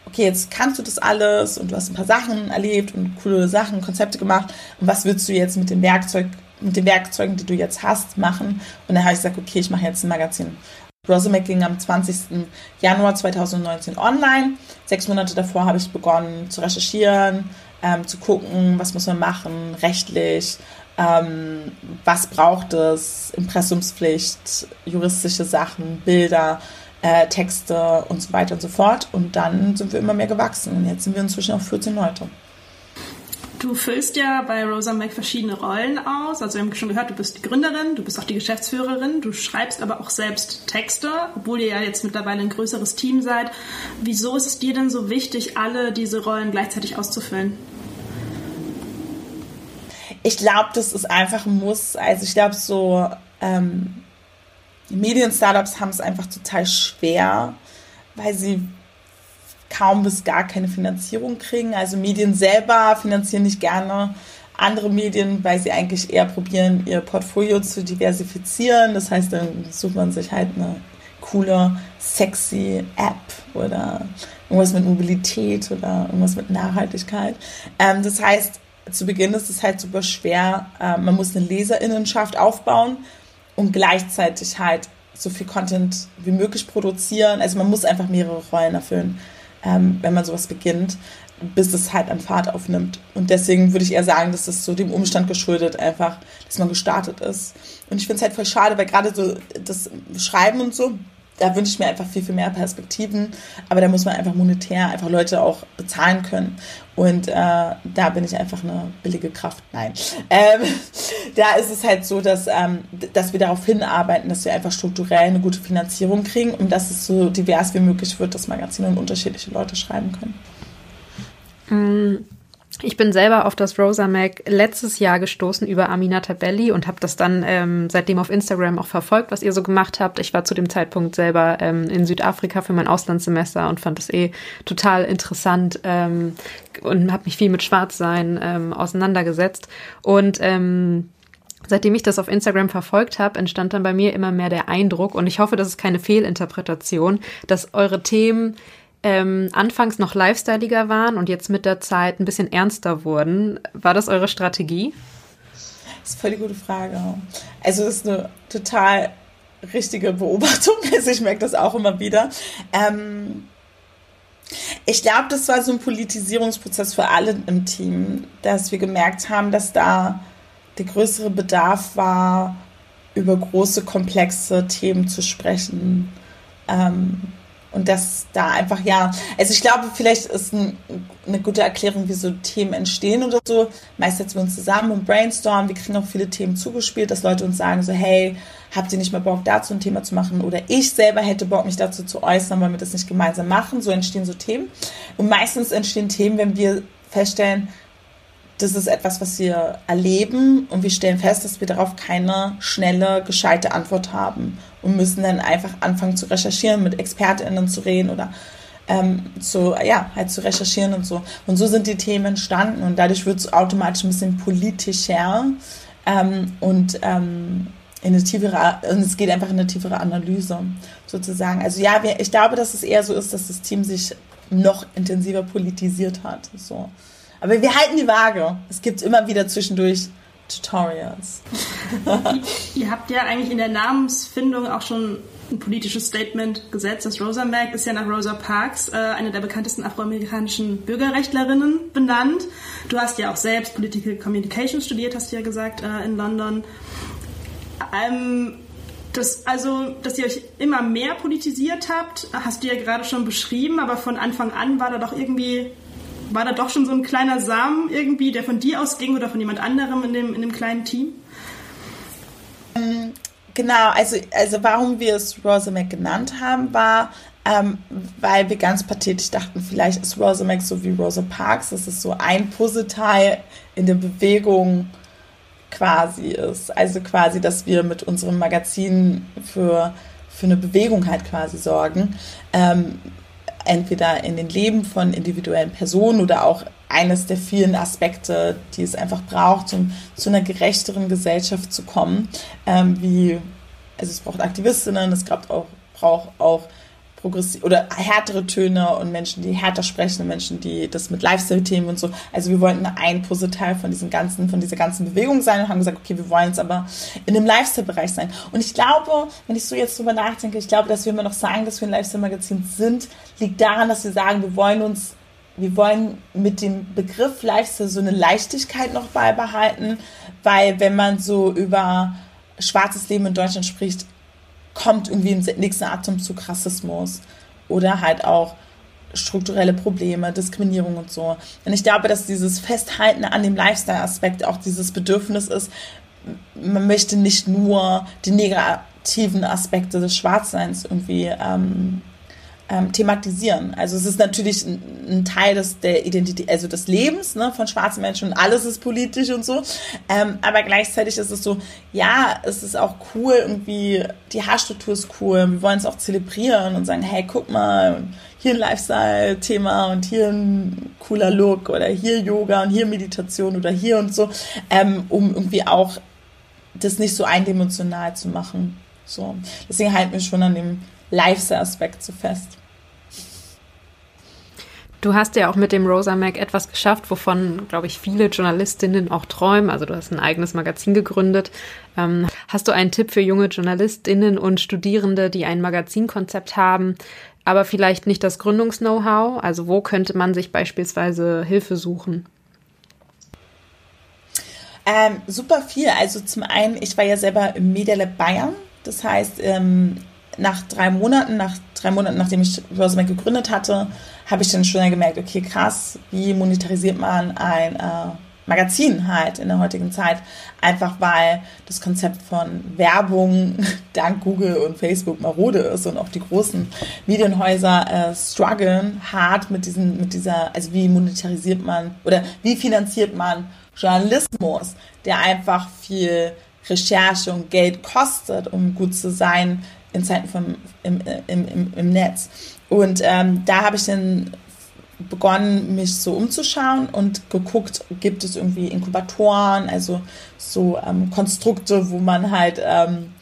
okay, jetzt kannst du das alles und du hast ein paar Sachen erlebt und coole Sachen, Konzepte gemacht und was würdest du jetzt mit dem Werkzeug mit den Werkzeugen, die du jetzt hast, machen. Und dann habe ich gesagt, okay, ich mache jetzt ein Magazin. Rosemac ging am 20. Januar 2019 online. Sechs Monate davor habe ich begonnen zu recherchieren, ähm, zu gucken, was muss man machen, rechtlich, ähm, was braucht es, Impressumspflicht, juristische Sachen, Bilder, äh, Texte und so weiter und so fort. Und dann sind wir immer mehr gewachsen. Und jetzt sind wir inzwischen auf 14 Leute. Du füllst ja bei Rosa Mac verschiedene Rollen aus. Also wir haben schon gehört, du bist die Gründerin, du bist auch die Geschäftsführerin, du schreibst aber auch selbst Texte, obwohl ihr ja jetzt mittlerweile ein größeres Team seid. Wieso ist es dir denn so wichtig, alle diese Rollen gleichzeitig auszufüllen? Ich glaube, das ist einfach ein Muss. Also ich glaube, so ähm, Medien-Startups haben es einfach total schwer, weil sie kaum bis gar keine Finanzierung kriegen. Also Medien selber finanzieren nicht gerne andere Medien, weil sie eigentlich eher probieren, ihr Portfolio zu diversifizieren. Das heißt, dann sucht man sich halt eine coole, sexy App oder irgendwas mit Mobilität oder irgendwas mit Nachhaltigkeit. Ähm, das heißt, zu Beginn ist es halt super schwer. Äh, man muss eine Leserinnenschaft aufbauen und gleichzeitig halt so viel Content wie möglich produzieren. Also man muss einfach mehrere Rollen erfüllen, ähm, wenn man sowas beginnt, bis es halt an Fahrt aufnimmt. Und deswegen würde ich eher sagen, dass das so dem Umstand geschuldet einfach, dass man gestartet ist. Und ich finde es halt voll schade, weil gerade so das Schreiben und so, da wünsche ich mir einfach viel, viel mehr Perspektiven. Aber da muss man einfach monetär einfach Leute auch bezahlen können. Und äh, da bin ich einfach eine billige Kraft. Nein. Ähm, da ist es halt so, dass, ähm, dass wir darauf hinarbeiten, dass wir einfach strukturell eine gute Finanzierung kriegen und dass es so divers wie möglich wird, dass Magazine und unterschiedliche Leute schreiben können. Mm. Ich bin selber auf das Rosa Mac letztes Jahr gestoßen über Aminata Belli und habe das dann ähm, seitdem auf Instagram auch verfolgt, was ihr so gemacht habt. Ich war zu dem Zeitpunkt selber ähm, in Südafrika für mein Auslandssemester und fand das eh total interessant ähm, und habe mich viel mit Schwarzsein ähm, auseinandergesetzt. Und ähm, Seitdem ich das auf Instagram verfolgt habe, entstand dann bei mir immer mehr der Eindruck, und ich hoffe, das ist keine Fehlinterpretation, dass eure Themen ähm, anfangs noch lifestyleiger waren und jetzt mit der Zeit ein bisschen ernster wurden. War das eure Strategie? Das ist voll die gute Frage. Also das ist eine total richtige Beobachtung. Also ich merke das auch immer wieder. Ähm, ich glaube, das war so ein Politisierungsprozess für alle im Team, dass wir gemerkt haben, dass da der größere Bedarf war, über große, komplexe Themen zu sprechen. Ähm, und dass da einfach, ja, also ich glaube, vielleicht ist ein, eine gute Erklärung, wie so Themen entstehen oder so. Meist setzen wir uns zusammen und brainstormen. Wir kriegen auch viele Themen zugespielt, dass Leute uns sagen so, hey, habt ihr nicht mehr Bock, dazu ein Thema zu machen? Oder ich selber hätte Bock, mich dazu zu äußern, weil wir das nicht gemeinsam machen. So entstehen so Themen. Und meistens entstehen Themen, wenn wir feststellen, das ist etwas, was wir erleben und wir stellen fest, dass wir darauf keine schnelle, gescheite Antwort haben und müssen dann einfach anfangen zu recherchieren, mit ExpertInnen zu reden oder ähm, zu, ja, halt zu recherchieren und so. Und so sind die Themen entstanden und dadurch wird es automatisch ein bisschen politischer ähm, und ähm, in eine tiefere, und es geht einfach in eine tiefere Analyse sozusagen. Also ja, wir, ich glaube, dass es eher so ist, dass das Team sich noch intensiver politisiert hat. So. Aber wir halten die Waage. Es gibt immer wieder zwischendurch Tutorials. Ihr habt ja eigentlich in der Namensfindung auch schon ein politisches Statement gesetzt. Das Rosa Mac ist ja nach Rosa Parks, äh, eine der bekanntesten afroamerikanischen Bürgerrechtlerinnen, benannt. Du hast ja auch selbst Political Communication studiert, hast du ja gesagt, äh, in London. Ähm, das, also, dass ihr euch immer mehr politisiert habt, hast du ja gerade schon beschrieben, aber von Anfang an war da doch irgendwie war da doch schon so ein kleiner Samen irgendwie, der von dir ausging oder von jemand anderem in dem, in dem kleinen Team? Ähm, genau, also, also warum wir es Rosamac genannt haben, war, ähm, weil wir ganz pathetisch dachten, vielleicht ist Rosamac so wie Rosa Parks, dass es so ein Puzzleteil in der Bewegung quasi ist. Also quasi, dass wir mit unserem Magazin für, für eine Bewegung halt quasi sorgen. Ähm, entweder in den Leben von individuellen Personen oder auch eines der vielen Aspekte, die es einfach braucht, um zu einer gerechteren Gesellschaft zu kommen. Ähm, wie, also es braucht Aktivistinnen, es braucht auch, braucht auch progressiv oder härtere Töne und Menschen, die härter sprechen, Menschen, die das mit Lifestyle-Themen und so. Also wir wollten ein Puzzleteil von diesem ganzen, von dieser ganzen Bewegung sein und haben gesagt, okay, wir wollen es aber in dem Lifestyle-Bereich sein. Und ich glaube, wenn ich so jetzt drüber nachdenke, ich glaube, dass wir immer noch sagen, dass wir ein Lifestyle-Magazin sind, liegt daran, dass wir sagen, wir wollen uns wir wollen mit dem Begriff Lifestyle so eine Leichtigkeit noch beibehalten, weil wenn man so über schwarzes Leben in Deutschland spricht, kommt irgendwie im nächsten Atemzug Rassismus oder halt auch strukturelle Probleme, Diskriminierung und so. Und ich glaube, dass dieses Festhalten an dem Lifestyle-Aspekt auch dieses Bedürfnis ist, man möchte nicht nur die negativen Aspekte des Schwarzseins irgendwie ähm, ähm, thematisieren. Also es ist natürlich ein, ein, Teil des, der Identität, also des Lebens ne, von schwarzen Menschen und alles ist politisch und so. Ähm, aber gleichzeitig ist es so, ja, es ist auch cool, irgendwie, die Haarstruktur ist cool, wir wollen es auch zelebrieren und sagen, hey, guck mal, hier ein Lifestyle-Thema und hier ein cooler Look oder hier Yoga und hier Meditation oder hier und so, ähm, um irgendwie auch das nicht so eindimensional zu machen. So. Deswegen halten wir schon an dem Lifestyle-Aspekt so fest. Du hast ja auch mit dem Rosa Mac etwas geschafft, wovon, glaube ich, viele Journalistinnen auch träumen. Also du hast ein eigenes Magazin gegründet. Ähm, hast du einen Tipp für junge Journalistinnen und Studierende, die ein Magazinkonzept haben, aber vielleicht nicht das Gründungs-Know-how? Also wo könnte man sich beispielsweise Hilfe suchen? Ähm, super viel. Also zum einen, ich war ja selber im Media Lab Bayern. Das heißt, ähm, nach drei Monaten, nach drei Monaten, nachdem ich Rosamond gegründet hatte, habe ich dann schon gemerkt, okay, krass, wie monetarisiert man ein äh, Magazin halt in der heutigen Zeit? Einfach weil das Konzept von Werbung dank Google und Facebook marode ist und auch die großen Medienhäuser äh, strugglen hart mit diesen, mit dieser, also wie monetarisiert man oder wie finanziert man Journalismus, der einfach viel Recherche und Geld kostet, um gut zu sein in Zeiten vom, im, im, im, im Netz. Und ähm, da habe ich dann begonnen, mich so umzuschauen und geguckt, gibt es irgendwie Inkubatoren, also so ähm, Konstrukte, wo man halt ähm,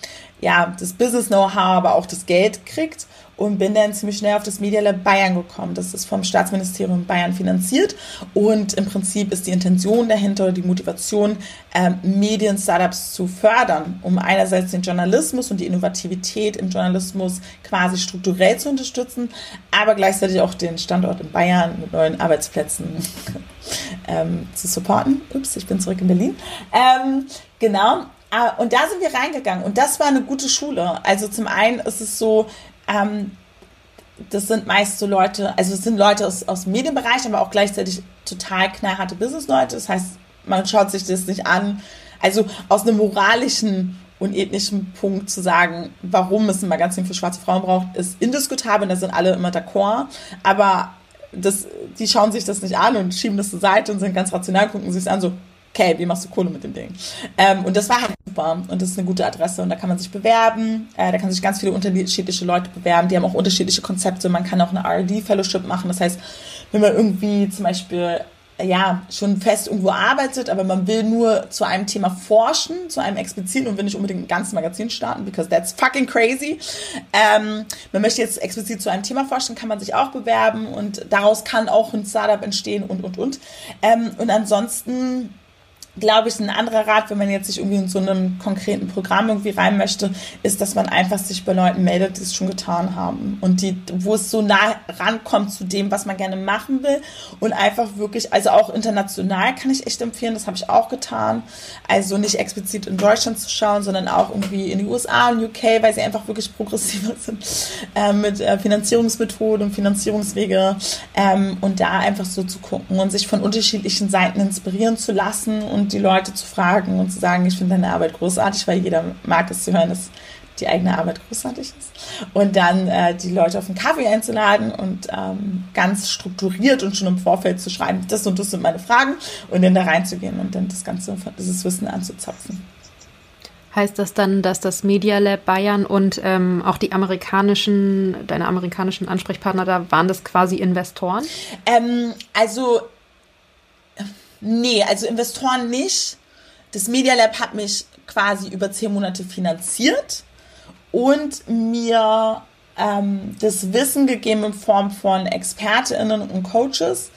ja das Business-Know-how, aber auch das Geld kriegt und bin dann ziemlich schnell auf das Media Lab Bayern gekommen. Das ist vom Staatsministerium Bayern finanziert und im Prinzip ist die Intention dahinter oder die Motivation, ähm, Medien-Startups zu fördern, um einerseits den Journalismus und die Innovativität im Journalismus quasi strukturell zu unterstützen, aber gleichzeitig auch den Standort in Bayern mit neuen Arbeitsplätzen ähm, zu supporten. Ups, ich bin zurück in Berlin. Ähm, genau. Ah, und da sind wir reingegangen und das war eine gute Schule. Also zum einen ist es so, ähm, das sind meist so Leute, also es sind Leute aus, aus dem Medienbereich, aber auch gleichzeitig total knallharte Businessleute. Das heißt, man schaut sich das nicht an. Also aus einem moralischen und ethnischen Punkt zu sagen, warum es ein Magazin für schwarze Frauen braucht, ist indiskutabel und da sind alle immer d'accord. Aber das, die schauen sich das nicht an und schieben das zur Seite und sind ganz rational, gucken sich an, so, okay, wie machst du Kohle mit dem Ding? Ähm, und das war halt super. Und das ist eine gute Adresse. Und da kann man sich bewerben, äh, da kann sich ganz viele unterschiedliche Leute bewerben, die haben auch unterschiedliche Konzepte, man kann auch eine R&D-Fellowship machen, das heißt, wenn man irgendwie zum Beispiel ja, schon fest irgendwo arbeitet, aber man will nur zu einem Thema forschen, zu einem expliziten und will nicht unbedingt ein ganzes Magazin starten, because that's fucking crazy. Ähm, man möchte jetzt explizit zu einem Thema forschen, kann man sich auch bewerben. Und daraus kann auch ein Startup entstehen und, und, und. Ähm, und ansonsten glaube ich, ein anderer Rat, wenn man jetzt sich irgendwie in so einem konkreten Programm irgendwie rein möchte, ist, dass man einfach sich bei Leuten meldet, die es schon getan haben. Und die, wo es so nah rankommt zu dem, was man gerne machen will. Und einfach wirklich, also auch international kann ich echt empfehlen, das habe ich auch getan, also nicht explizit in Deutschland zu schauen, sondern auch irgendwie in die USA und UK, weil sie einfach wirklich progressiver sind äh, mit äh, Finanzierungsmethoden und Finanzierungswege ähm, und da einfach so zu gucken und sich von unterschiedlichen Seiten inspirieren zu lassen und die Leute zu fragen und zu sagen, ich finde deine Arbeit großartig, weil jeder mag es zu hören, dass die eigene Arbeit großartig ist. Und dann äh, die Leute auf einen Kaffee einzuladen und ähm, ganz strukturiert und schon im Vorfeld zu schreiben, das und das sind meine Fragen und dann da reinzugehen und dann das ganze, dieses Wissen anzuzapfen. Heißt das dann, dass das Media Lab Bayern und ähm, auch die amerikanischen, deine amerikanischen Ansprechpartner da, waren das quasi Investoren? Ähm, also Nee, also Investoren nicht. Das Media Lab hat mich quasi über zehn Monate finanziert und mir ähm, das Wissen gegeben in Form von ExpertInnen und Coaches,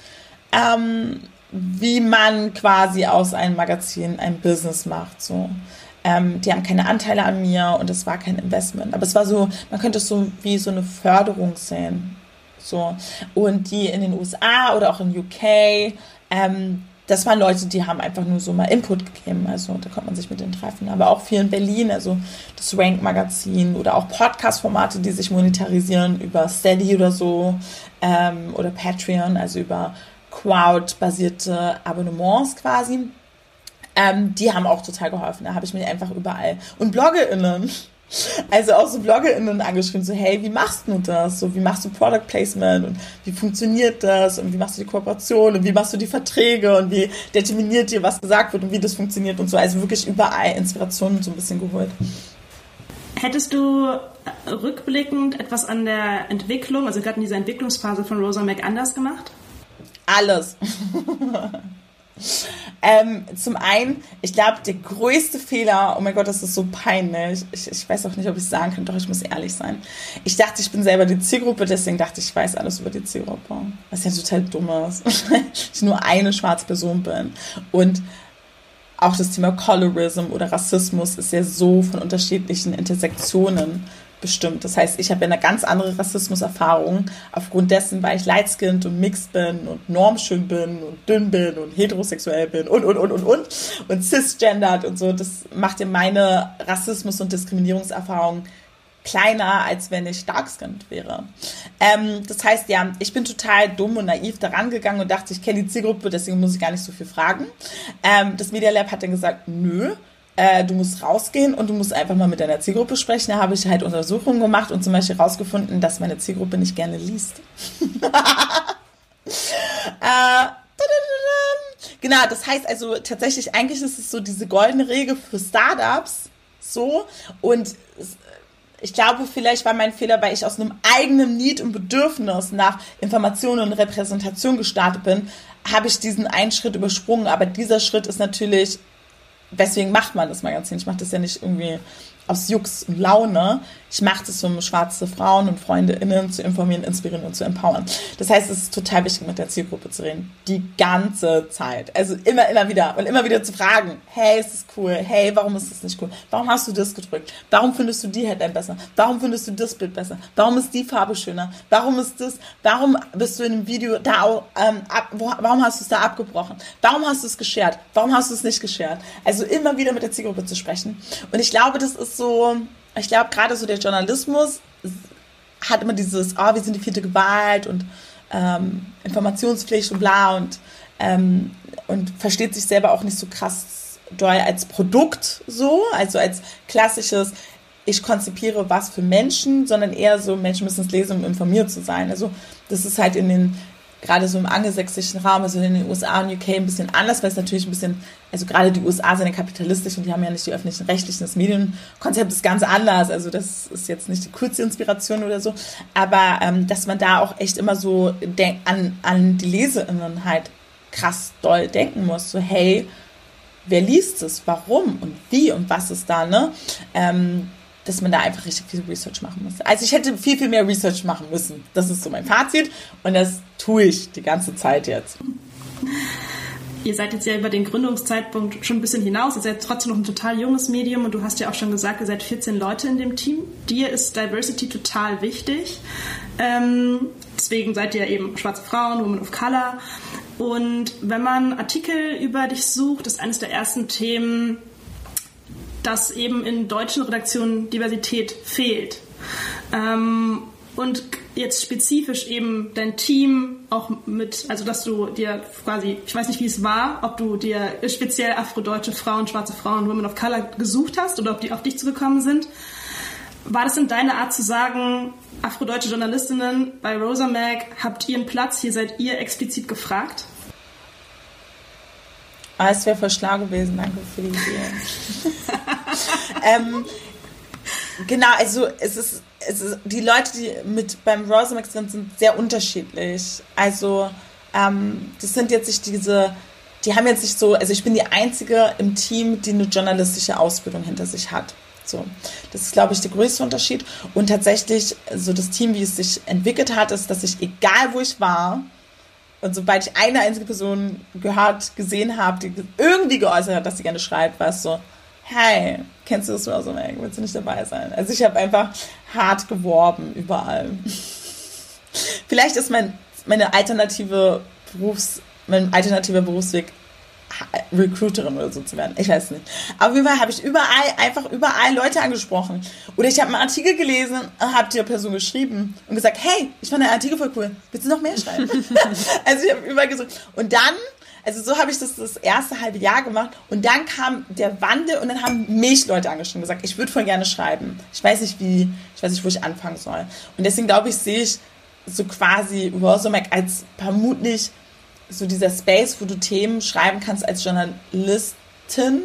ähm, wie man quasi aus einem Magazin ein Business macht. So. Ähm, die haben keine Anteile an mir und es war kein Investment. Aber es war so, man könnte es so wie so eine Förderung sehen. So. Und die in den USA oder auch in UK, ähm, das waren Leute, die haben einfach nur so mal Input gegeben. Also da konnte man sich mit denen treffen. Aber auch viel in Berlin, also das Rank-Magazin oder auch Podcast-Formate, die sich monetarisieren über Steady oder so ähm, oder Patreon, also über Crowd-basierte Abonnements quasi. Ähm, die haben auch total geholfen. Da habe ich mich einfach überall. Und BloggerInnen also auch so BloggerInnen angeschrieben, so hey, wie machst du das? So, wie machst du Product Placement und wie funktioniert das und wie machst du die Kooperation und wie machst du die Verträge und wie determiniert dir, was gesagt wird und wie das funktioniert und so. Also wirklich überall Inspirationen so ein bisschen geholt. Hättest du rückblickend etwas an der Entwicklung, also gerade in dieser Entwicklungsphase von Rosa Mac anders gemacht? Alles. Ähm, zum einen, ich glaube, der größte Fehler, oh mein Gott, das ist so peinlich. Ich, ich weiß auch nicht, ob ich es sagen kann, doch ich muss ehrlich sein. Ich dachte, ich bin selber die Zielgruppe, deswegen dachte ich, ich weiß alles über die Zielgruppe. Was ja total dumm ist. ich nur eine schwarze Person bin. Und auch das Thema Colorism oder Rassismus ist ja so von unterschiedlichen Intersektionen bestimmt. Das heißt, ich habe eine ganz andere Rassismuserfahrung aufgrund dessen, weil ich lightskinned und mixed bin und normschön bin und dünn bin und heterosexuell bin und, und, und, und, und und cisgendered und so. Das macht ja meine Rassismus- und Diskriminierungserfahrung kleiner, als wenn ich darkskinned wäre. Ähm, das heißt, ja, ich bin total dumm und naiv daran gegangen und dachte, ich kenne die Zielgruppe, deswegen muss ich gar nicht so viel fragen. Ähm, das Media Lab hat dann gesagt, nö, äh, du musst rausgehen und du musst einfach mal mit deiner Zielgruppe sprechen. Da habe ich halt Untersuchungen gemacht und zum Beispiel herausgefunden, dass meine Zielgruppe nicht gerne liest. äh, genau, das heißt also tatsächlich, eigentlich ist es so diese goldene Regel für Startups so und ich glaube, vielleicht war mein Fehler, weil ich aus einem eigenen Need und Bedürfnis nach Information und Repräsentation gestartet bin, habe ich diesen einen Schritt übersprungen. Aber dieser Schritt ist natürlich weswegen macht man das Magazin? Ich mache das ja nicht irgendwie aus Jux und Laune. Ich mache das, um schwarze Frauen und FreundInnen zu informieren, inspirieren und zu empowern. Das heißt, es ist total wichtig, mit der Zielgruppe zu reden. Die ganze Zeit. Also immer, immer wieder. Und immer wieder zu fragen, hey, ist das cool? Hey, warum ist das nicht cool? Warum hast du das gedrückt? Warum findest du die Headline besser? Warum findest du das Bild besser? Warum ist die Farbe schöner? Warum ist das? Warum bist du in dem Video da, ähm, ab, wo, warum hast du es da abgebrochen? Warum hast du es geshared? Warum hast du es nicht geshared? Also immer wieder mit der Zielgruppe zu sprechen. Und ich glaube, das ist so, ich glaube, gerade so der Journalismus hat immer dieses, oh, wir sind die vierte Gewalt und ähm, Informationspflicht und bla und, ähm, und versteht sich selber auch nicht so krass doll als Produkt so, also als klassisches, ich konzipiere was für Menschen, sondern eher so, Menschen müssen es lesen, um informiert zu sein. Also das ist halt in den gerade so im angelsächsischen Raum, also in den USA und UK ein bisschen anders, weil es natürlich ein bisschen, also gerade die USA sind ja kapitalistisch und die haben ja nicht die öffentlichen rechtlichen, das Medienkonzept ist ganz anders, also das ist jetzt nicht die kurze Inspiration oder so, aber ähm, dass man da auch echt immer so an, an die LeserInnen halt krass doll denken muss, so hey, wer liest es, warum? Und wie? Und was ist da, ne? Ähm, dass man da einfach richtig viel Research machen muss. Also ich hätte viel, viel mehr Research machen müssen. Das ist so mein Fazit und das tue ich die ganze Zeit jetzt. Ihr seid jetzt ja über den Gründungszeitpunkt schon ein bisschen hinaus. Ihr seid trotzdem noch ein total junges Medium und du hast ja auch schon gesagt, ihr seid 14 Leute in dem Team. Dir ist Diversity total wichtig. Ähm, deswegen seid ihr eben schwarze Frauen, Women of Color. Und wenn man Artikel über dich sucht, ist eines der ersten Themen dass eben in deutschen Redaktionen Diversität fehlt. Ähm, und jetzt spezifisch eben dein Team auch mit, also dass du dir quasi, ich weiß nicht, wie es war, ob du dir speziell afrodeutsche Frauen, schwarze Frauen, Women of Color gesucht hast oder ob die auf dich zugekommen sind. War das in deiner Art zu sagen, afrodeutsche Journalistinnen bei Rosa Mag, habt ihr einen Platz, hier seid ihr explizit gefragt? Ah, es wäre voll schlau gewesen, danke für die Idee. ähm, genau, also es ist, es ist, die Leute, die mit beim Rosamax drin sind, sehr unterschiedlich. Also ähm, das sind jetzt nicht diese, die haben jetzt nicht so, also ich bin die Einzige im Team, die eine journalistische Ausbildung hinter sich hat. So, das ist, glaube ich, der größte Unterschied. Und tatsächlich, so das Team, wie es sich entwickelt hat, ist, dass ich, egal wo ich war, und sobald ich eine einzige Person gehört, gesehen habe, die irgendwie geäußert hat, dass sie gerne schreibt, war es so, hey, kennst du das so Meg? Willst du nicht dabei sein? Also ich habe einfach hart geworben überall. Vielleicht ist mein, meine alternative Berufs, mein alternativer Berufsweg Recruiterin oder so zu werden. Ich weiß nicht. Aber auf jeden Fall habe ich überall, einfach überall Leute angesprochen. Oder ich habe einen Artikel gelesen, habe der Person geschrieben und gesagt, hey, ich fand den Artikel voll cool. Willst du noch mehr schreiben? also ich habe überall gesagt. Und dann, also so habe ich das das erste halbe Jahr gemacht. Und dann kam der Wandel und dann haben mich Leute angeschrieben und gesagt, ich würde voll gerne schreiben. Ich weiß nicht wie, ich weiß nicht, wo ich anfangen soll. Und deswegen glaube ich, sehe ich so quasi Rosomac als vermutlich so dieser Space, wo du Themen schreiben kannst als Journalistin,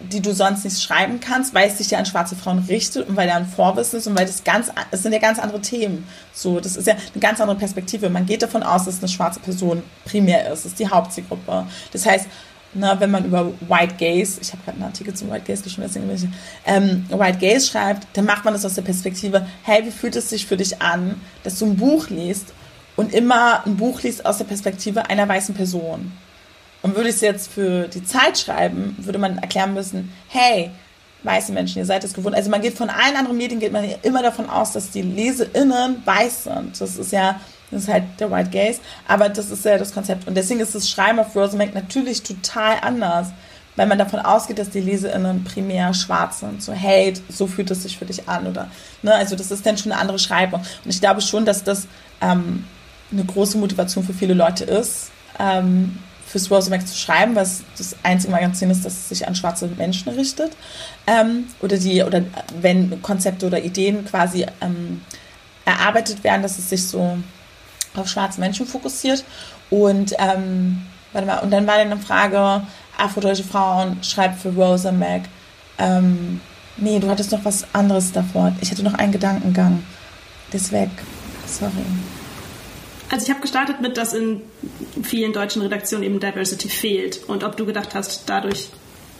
die du sonst nicht schreiben kannst, weil es sich ja an schwarze Frauen richtet und weil da ein Vorwissen ist und weil das ganz, es sind ja ganz andere Themen. So, das ist ja eine ganz andere Perspektive. Man geht davon aus, dass eine schwarze Person primär ist, ist die Hauptzielgruppe. Das heißt, na, wenn man über White Gaze, ich habe gerade einen Artikel zum White Gaze geschrieben, deswegen bin ich, ähm, White Gaze schreibt, dann macht man das aus der Perspektive, hey, wie fühlt es sich für dich an, dass du ein Buch liest und immer ein Buch liest aus der Perspektive einer weißen Person? Und würde ich es jetzt für die Zeit schreiben, würde man erklären müssen, hey, weiße Menschen, ihr seid es gewohnt. Also man geht von allen anderen Medien, geht man immer davon aus, dass die LeseInnen weiß sind. Das ist ja, das ist halt der White Gaze, aber das ist ja das Konzept. Und deswegen ist das Schreiben auf Rosamund natürlich total anders, weil man davon ausgeht, dass die LeseInnen primär schwarz sind. So, hey, so fühlt es sich für dich an, oder, ne, also das ist dann schon eine andere Schreibung. Und ich glaube schon, dass das ähm, eine große Motivation für viele Leute ist, ähm, fürs Rosamond zu schreiben, was das einzige Magazin ist, das sich an schwarze Menschen richtet. Ähm, oder die, oder wenn Konzepte oder Ideen quasi ähm, erarbeitet werden, dass es sich so auf schwarze Menschen fokussiert. Und ähm, warte mal, und dann war dann eine Frage, afrodeutsche Frauen schreibt für Rosa Mac. Ähm, nee, du hattest noch was anderes davor. Ich hatte noch einen Gedankengang. Der ist weg. Sorry. Also ich habe gestartet mit, dass in vielen deutschen Redaktionen eben Diversity fehlt und ob du gedacht hast, dadurch,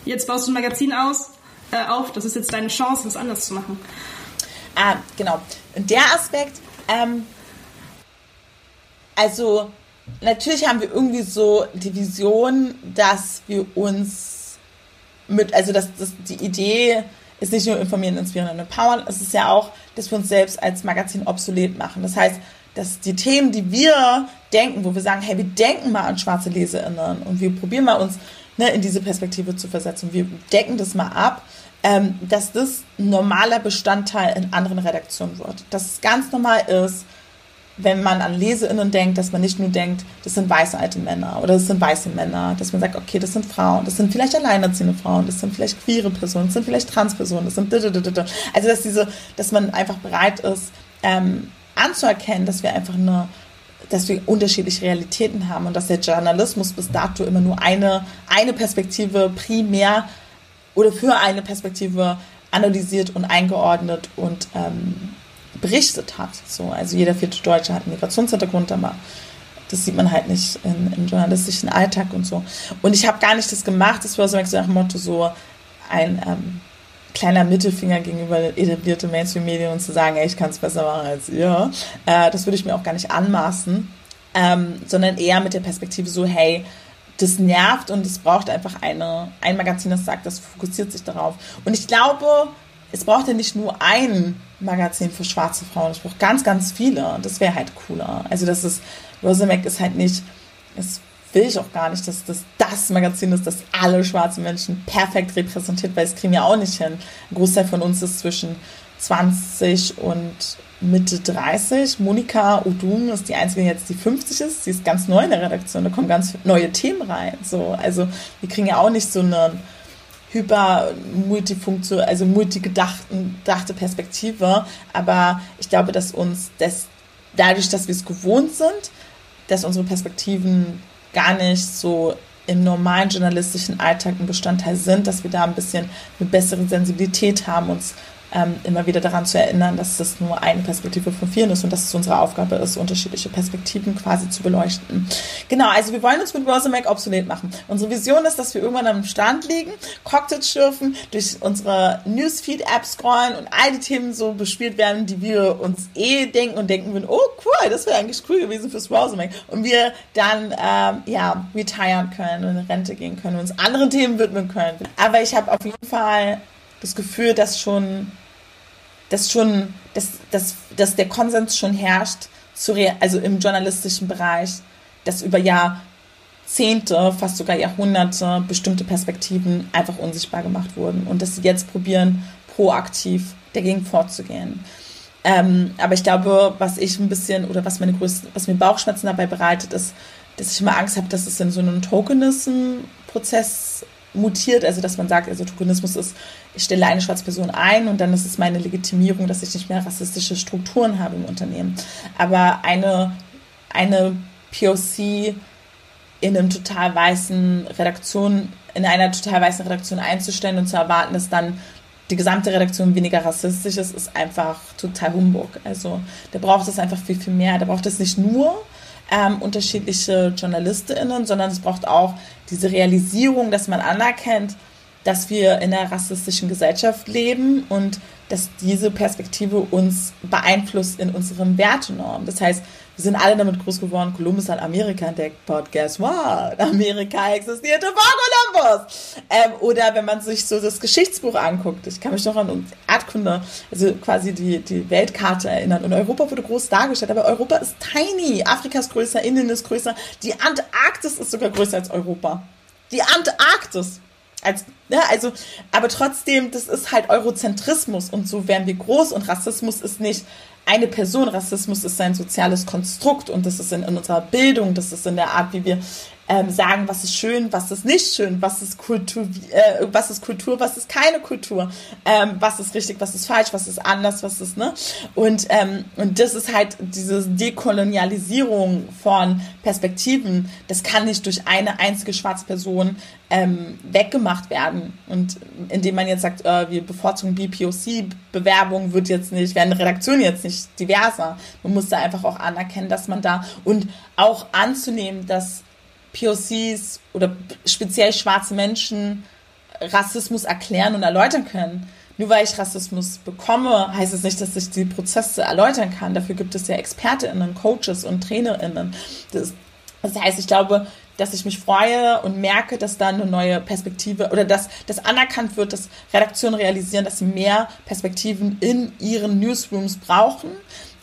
jetzt baust du ein Magazin aus, äh, auf, das ist jetzt deine Chance, das anders zu machen. Ah, genau. Und der Aspekt, ähm, also natürlich haben wir irgendwie so die Vision, dass wir uns mit, also dass, dass die Idee ist nicht nur informieren, inspirieren und empowern, es ist ja auch, dass wir uns selbst als Magazin obsolet machen. Das heißt, dass die Themen, die wir denken, wo wir sagen, hey, wir denken mal an schwarze LeserInnen und wir probieren mal uns ne, in diese Perspektive zu versetzen, wir decken das mal ab, ähm, dass das ein normaler Bestandteil in anderen Redaktionen wird. Dass es ganz normal ist, wenn man an LeserInnen denkt, dass man nicht nur denkt, das sind weiße alte Männer oder das sind weiße Männer, dass man sagt, okay, das sind Frauen, das sind vielleicht alleinerziehende Frauen, das sind vielleicht queere Personen, das sind vielleicht Transpersonen, das sind also dass diese, dass man einfach bereit ist, ähm, anzuerkennen, dass wir einfach eine, dass wir unterschiedliche Realitäten haben und dass der Journalismus bis dato immer nur eine, eine Perspektive primär oder für eine Perspektive analysiert und eingeordnet und ähm, berichtet hat. So, also jeder vierte Deutsche hat einen Migrationshintergrund, aber das sieht man halt nicht in, im journalistischen Alltag und so. Und ich habe gar nicht das gemacht, das war so nach dem Motto so ein ähm, kleiner Mittelfinger gegenüber etablierte Mainstream-Medien und zu sagen, ey, ich kann es besser machen als ihr. Äh, das würde ich mir auch gar nicht anmaßen, ähm, sondern eher mit der Perspektive so, hey, das nervt und es braucht einfach eine, ein Magazin, das sagt, das fokussiert sich darauf. Und ich glaube, es braucht ja nicht nur ein Magazin für schwarze Frauen, es braucht ganz, ganz viele. Das wäre halt cooler. Also das ist, Rosamac ist halt nicht, es will ich auch gar nicht, dass das das Magazin ist, das alle schwarzen Menschen perfekt repräsentiert, weil es kriegen ja auch nicht hin. Ein Großteil von uns ist zwischen 20 und Mitte 30. Monika Udum ist die einzige, die jetzt die 50 ist. Sie ist ganz neu in der Redaktion. Da kommen ganz neue Themen rein. So, also wir kriegen ja auch nicht so eine hyper multifunktion, also multigedachte Perspektive. Aber ich glaube, dass uns das, dadurch, dass wir es gewohnt sind, dass unsere Perspektiven gar nicht so im normalen journalistischen Alltag ein Bestandteil sind, dass wir da ein bisschen eine bessere Sensibilität haben, uns ähm, immer wieder daran zu erinnern, dass das nur eine Perspektive von vielen ist und dass es unsere Aufgabe ist, unterschiedliche Perspektiven quasi zu beleuchten. Genau, also wir wollen uns mit Rosamac obsolet machen. Unsere Vision ist, dass wir irgendwann am Strand liegen, Cocktails schürfen, durch unsere Newsfeed-App scrollen und all die Themen so bespielt werden, die wir uns eh denken und denken würden, oh cool, das wäre eigentlich cool gewesen fürs Rosamac. Und wir dann, ähm, ja, retiren können und in Rente gehen können und uns anderen Themen widmen können. Aber ich habe auf jeden Fall das Gefühl, dass schon dass schon, dass, dass, dass der Konsens schon herrscht, also im journalistischen Bereich, dass über Jahrzehnte, fast sogar Jahrhunderte bestimmte Perspektiven einfach unsichtbar gemacht wurden und dass sie jetzt probieren, proaktiv dagegen vorzugehen. Ähm, aber ich glaube, was ich ein bisschen oder was meine größten, was mir Bauchschmerzen dabei bereitet, ist, dass ich immer Angst habe, dass es in so einen Tokenism-Prozess mutiert, also dass man sagt, also Tokenismus ist, ich stelle eine schwarze Person ein und dann ist es meine Legitimierung, dass ich nicht mehr rassistische Strukturen habe im Unternehmen. Aber eine, eine POC in einem total weißen Redaktion, in einer total weißen Redaktion einzustellen und zu erwarten, dass dann die gesamte Redaktion weniger rassistisch ist, ist einfach total Humbug. Also da braucht es einfach viel, viel mehr. Da braucht es nicht nur ähm, unterschiedliche JournalistInnen, sondern es braucht auch diese Realisierung, dass man anerkennt, dass wir in einer rassistischen Gesellschaft leben und dass diese Perspektive uns beeinflusst in unseren Wertenormen. Das heißt, wir sind alle damit groß geworden, Kolumbus hat Amerika entdeckt, guess what? Amerika existierte vor Kolumbus. Ähm, oder wenn man sich so das Geschichtsbuch anguckt, ich kann mich noch an Erdkunde, also quasi die, die Weltkarte erinnern. Und Europa wurde groß dargestellt, aber Europa ist tiny. Afrika ist größer, Indien ist größer, die Antarktis ist sogar größer als Europa. Die Antarktis als, ja, also, aber trotzdem, das ist halt Eurozentrismus und so werden wir groß und Rassismus ist nicht eine Person, Rassismus ist ein soziales Konstrukt und das ist in, in unserer Bildung, das ist in der Art, wie wir ähm, sagen, was ist schön, was ist nicht schön, was ist Kultur, äh, was ist Kultur, was ist keine Kultur, ähm, was ist richtig, was ist falsch, was ist anders, was ist, ne? Und, ähm, und das ist halt diese Dekolonialisierung von Perspektiven, das kann nicht durch eine einzige schwarze Person ähm, weggemacht werden. Und indem man jetzt sagt, äh, wir bevorzugen BPOC-Bewerbung, wird jetzt nicht, werden Redaktionen jetzt nicht diverser. Man muss da einfach auch anerkennen, dass man da und auch anzunehmen, dass POCs oder speziell schwarze Menschen Rassismus erklären und erläutern können. Nur weil ich Rassismus bekomme, heißt es nicht, dass ich die Prozesse erläutern kann. Dafür gibt es ja ExpertInnen, Coaches und TrainerInnen. Das, das heißt, ich glaube, dass ich mich freue und merke, dass da eine neue Perspektive oder dass das anerkannt wird, dass Redaktionen realisieren, dass sie mehr Perspektiven in ihren Newsrooms brauchen.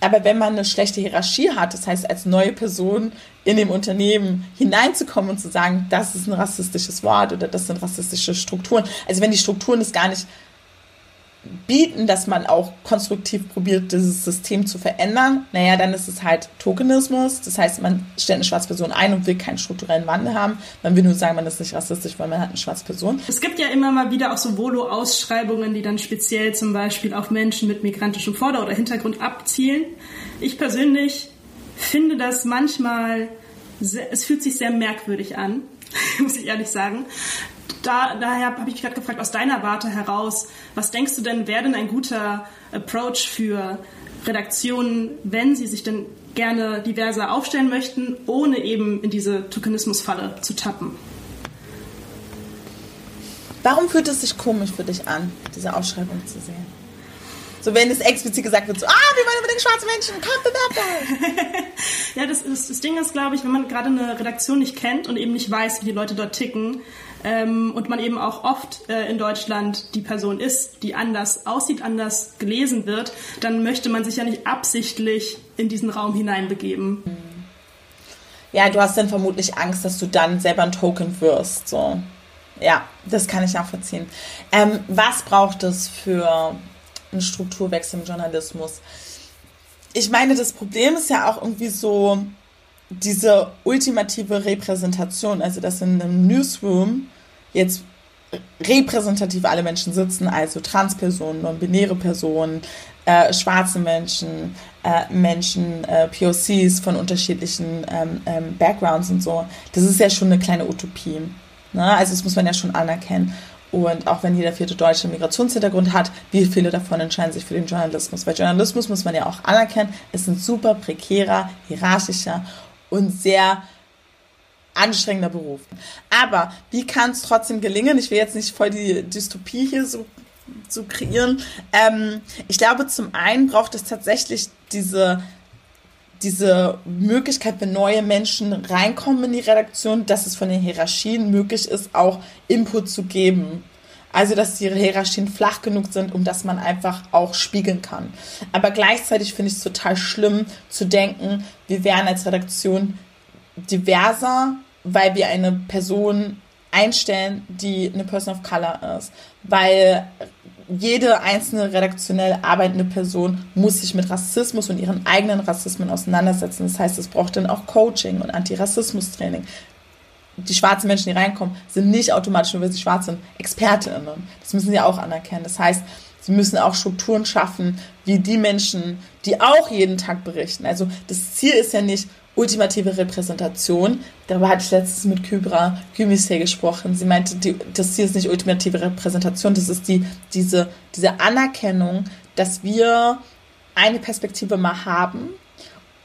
Aber wenn man eine schlechte Hierarchie hat, das heißt, als neue Person in dem Unternehmen hineinzukommen und zu sagen, das ist ein rassistisches Wort oder das sind rassistische Strukturen. Also wenn die Strukturen es gar nicht bieten, dass man auch konstruktiv probiert, dieses System zu verändern, naja, dann ist es halt Tokenismus. Das heißt, man stellt eine schwarze Person ein und will keinen strukturellen Wandel haben. Man will nur sagen, man ist nicht rassistisch, weil man hat eine schwarze Person. Es gibt ja immer mal wieder auch so Volo-Ausschreibungen, die dann speziell zum Beispiel auf Menschen mit migrantischem Vorder- oder Hintergrund abzielen. Ich persönlich finde das manchmal, sehr, es fühlt sich sehr merkwürdig an, muss ich ehrlich sagen da, daher habe ich mich gerade gefragt, aus deiner Warte heraus, was denkst du denn, wäre denn ein guter Approach für Redaktionen, wenn sie sich denn gerne diverser aufstellen möchten, ohne eben in diese Tokenismusfalle zu tappen? Warum fühlt es sich komisch für dich an, diese Ausschreibung zu sehen? So, wenn es explizit gesagt wird, so, ah, wir wollen unbedingt schwarze Menschen, kommt bewerbt Ja, das, ist, das Ding ist, glaube ich, wenn man gerade eine Redaktion nicht kennt und eben nicht weiß, wie die Leute dort ticken, ähm, und man eben auch oft äh, in Deutschland die Person ist, die anders aussieht, anders gelesen wird, dann möchte man sich ja nicht absichtlich in diesen Raum hineinbegeben. Ja, du hast dann vermutlich Angst, dass du dann selber ein Token wirst. So. Ja, das kann ich nachvollziehen. Ähm, was braucht es für einen Strukturwechsel im Journalismus? Ich meine, das Problem ist ja auch irgendwie so, diese ultimative Repräsentation, also dass in einem Newsroom jetzt repräsentativ alle Menschen sitzen, also Transpersonen, non-binäre Personen, äh, schwarze Menschen, äh, Menschen, äh, POCs von unterschiedlichen ähm, ähm, Backgrounds und so. Das ist ja schon eine kleine Utopie. Ne? Also das muss man ja schon anerkennen. Und auch wenn jeder vierte Deutsche einen Migrationshintergrund hat, wie viele davon entscheiden sich für den Journalismus? Weil Journalismus muss man ja auch anerkennen, ist ein super prekärer, hierarchischer und sehr anstrengender Beruf. Aber wie kann es trotzdem gelingen? Ich will jetzt nicht voll die Dystopie hier so zu kreieren. Ähm, ich glaube, zum einen braucht es tatsächlich diese diese Möglichkeit, wenn neue Menschen reinkommen in die Redaktion, dass es von den Hierarchien möglich ist, auch Input zu geben. Also, dass die Hierarchien flach genug sind, um dass man einfach auch spiegeln kann. Aber gleichzeitig finde ich es total schlimm zu denken, wir wären als Redaktion diverser, weil wir eine Person einstellen, die eine Person of Color ist. Weil jede einzelne redaktionell arbeitende Person muss sich mit Rassismus und ihren eigenen Rassismen auseinandersetzen. Das heißt, es braucht dann auch Coaching und Antirassismus-Training die schwarzen Menschen, die reinkommen, sind nicht automatisch, nur weil sie schwarz sind, ExpertInnen. Das müssen sie auch anerkennen. Das heißt, sie müssen auch Strukturen schaffen, wie die Menschen, die auch jeden Tag berichten. Also das Ziel ist ja nicht, ultimative Repräsentation. Darüber hatte ich letztens mit Kybra Gümisey gesprochen. Sie meinte, die, das hier ist nicht ultimative Repräsentation, das ist die, diese, diese Anerkennung, dass wir eine Perspektive mal haben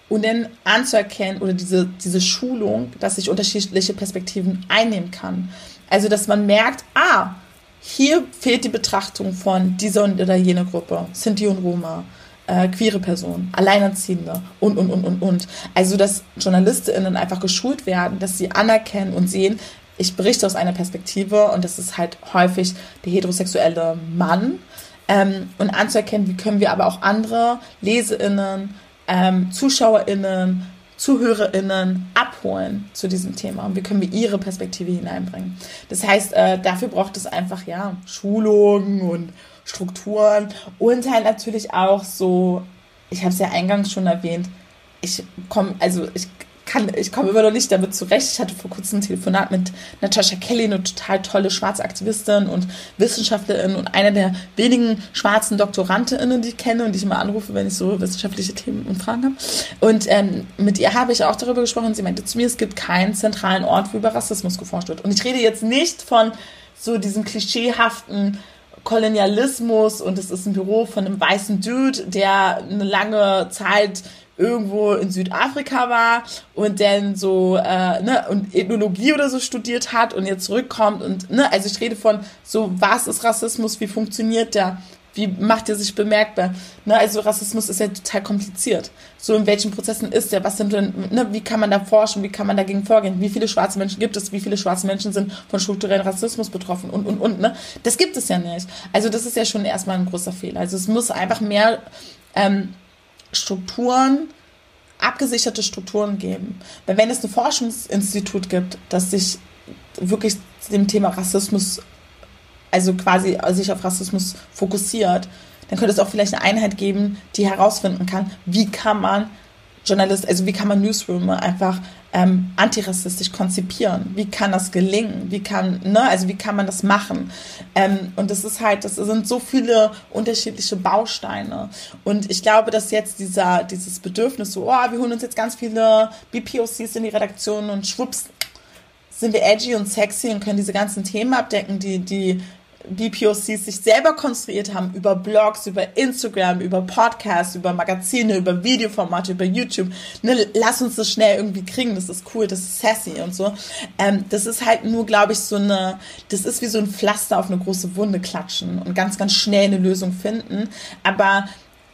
und dann anzuerkennen oder diese, diese Schulung, dass ich unterschiedliche Perspektiven einnehmen kann. Also, dass man merkt, ah, hier fehlt die Betrachtung von dieser oder jener Gruppe, Sinti und Roma, äh, queere Personen, Alleinerziehende und, und, und, und, und. Also, dass JournalistInnen einfach geschult werden, dass sie anerkennen und sehen, ich berichte aus einer Perspektive und das ist halt häufig der heterosexuelle Mann. Ähm, und anzuerkennen, wie können wir aber auch andere LeseInnen, ähm, ZuschauerInnen, ZuhörerInnen abholen zu diesem Thema und wie können wir ihre Perspektive hineinbringen. Das heißt, äh, dafür braucht es einfach ja Schulungen und Strukturen und halt natürlich auch so, ich habe es ja eingangs schon erwähnt, ich komme, also ich kann, ich komme immer noch nicht damit zurecht. Ich hatte vor kurzem ein Telefonat mit Natascha Kelly, eine total tolle schwarze Aktivistin und Wissenschaftlerin und einer der wenigen schwarzen DoktorandInnen, die ich kenne und die ich immer anrufe, wenn ich so wissenschaftliche Themen und Fragen habe. Und ähm, mit ihr habe ich auch darüber gesprochen. Sie meinte zu mir, es gibt keinen zentralen Ort, wo über Rassismus geforscht wird. Und ich rede jetzt nicht von so diesem klischeehaften Kolonialismus und es ist ein Büro von einem weißen Dude, der eine lange Zeit irgendwo in Südafrika war und dann so äh, ne und Ethnologie oder so studiert hat und jetzt zurückkommt und ne also ich rede von so was ist Rassismus wie funktioniert der wie macht er sich bemerkbar ne also Rassismus ist ja total kompliziert. So in welchen Prozessen ist der? Was sind denn ne wie kann man da forschen? Wie kann man dagegen vorgehen? Wie viele schwarze Menschen gibt es? Wie viele schwarze Menschen sind von strukturellen Rassismus betroffen? Und und und ne? Das gibt es ja nicht. Also das ist ja schon erstmal ein großer Fehler. Also es muss einfach mehr ähm, Strukturen, abgesicherte Strukturen geben. Weil wenn es ein Forschungsinstitut gibt, das sich wirklich dem Thema Rassismus, also quasi sich auf Rassismus fokussiert, dann könnte es auch vielleicht eine Einheit geben, die herausfinden kann, wie kann man Journalist, also wie kann man Newsroom einfach ähm, antirassistisch konzipieren? Wie kann das gelingen? Wie kann, ne, also wie kann man das machen? Ähm, und das ist halt, das sind so viele unterschiedliche Bausteine. Und ich glaube, dass jetzt dieser, dieses Bedürfnis so, oh, wir holen uns jetzt ganz viele BPOCs in die Redaktion und schwupps, sind wir edgy und sexy und können diese ganzen Themen abdecken, die, die BPOCs sich selber konstruiert haben über Blogs, über Instagram, über Podcasts, über Magazine, über Videoformate, über YouTube. Ne, lass uns das schnell irgendwie kriegen, das ist cool, das ist sassy und so. Ähm, das ist halt nur, glaube ich, so eine, das ist wie so ein Pflaster auf eine große Wunde klatschen und ganz, ganz schnell eine Lösung finden. Aber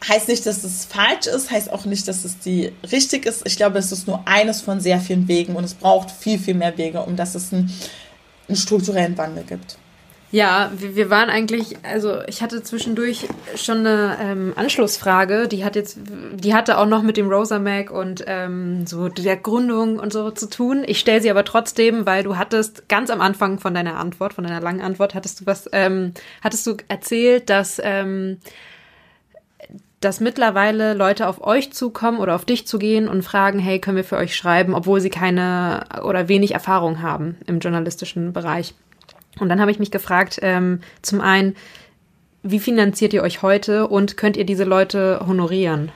heißt nicht, dass es falsch ist, heißt auch nicht, dass es die richtig ist. Ich glaube, es ist nur eines von sehr vielen Wegen und es braucht viel, viel mehr Wege, um dass es einen, einen strukturellen Wandel gibt. Ja, wir waren eigentlich, also ich hatte zwischendurch schon eine ähm, Anschlussfrage, die hat jetzt, die hatte auch noch mit dem Rosa Mac und ähm, so der Gründung und so zu tun. Ich stelle sie aber trotzdem, weil du hattest ganz am Anfang von deiner Antwort, von deiner langen Antwort, hattest du was, ähm, hattest du erzählt, dass ähm, dass mittlerweile Leute auf euch zukommen oder auf dich zugehen und fragen, hey, können wir für euch schreiben, obwohl sie keine oder wenig Erfahrung haben im journalistischen Bereich. Und dann habe ich mich gefragt, ähm, zum einen, wie finanziert ihr euch heute und könnt ihr diese Leute honorieren?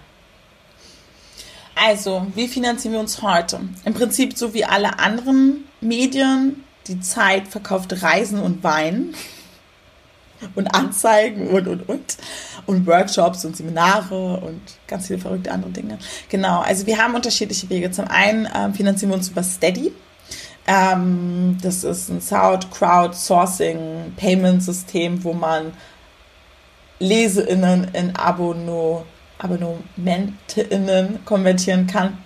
Also, wie finanzieren wir uns heute? Im Prinzip so wie alle anderen Medien. Die Zeit verkauft Reisen und Wein und Anzeigen und, und, und. Und Workshops und Seminare und ganz viele verrückte andere Dinge. Genau, also wir haben unterschiedliche Wege. Zum einen äh, finanzieren wir uns über Steady. Ähm, das ist ein Sound Crowdsourcing Payment System, wo man LeseInnen in Abono, AbonnementInnen konvertieren kann.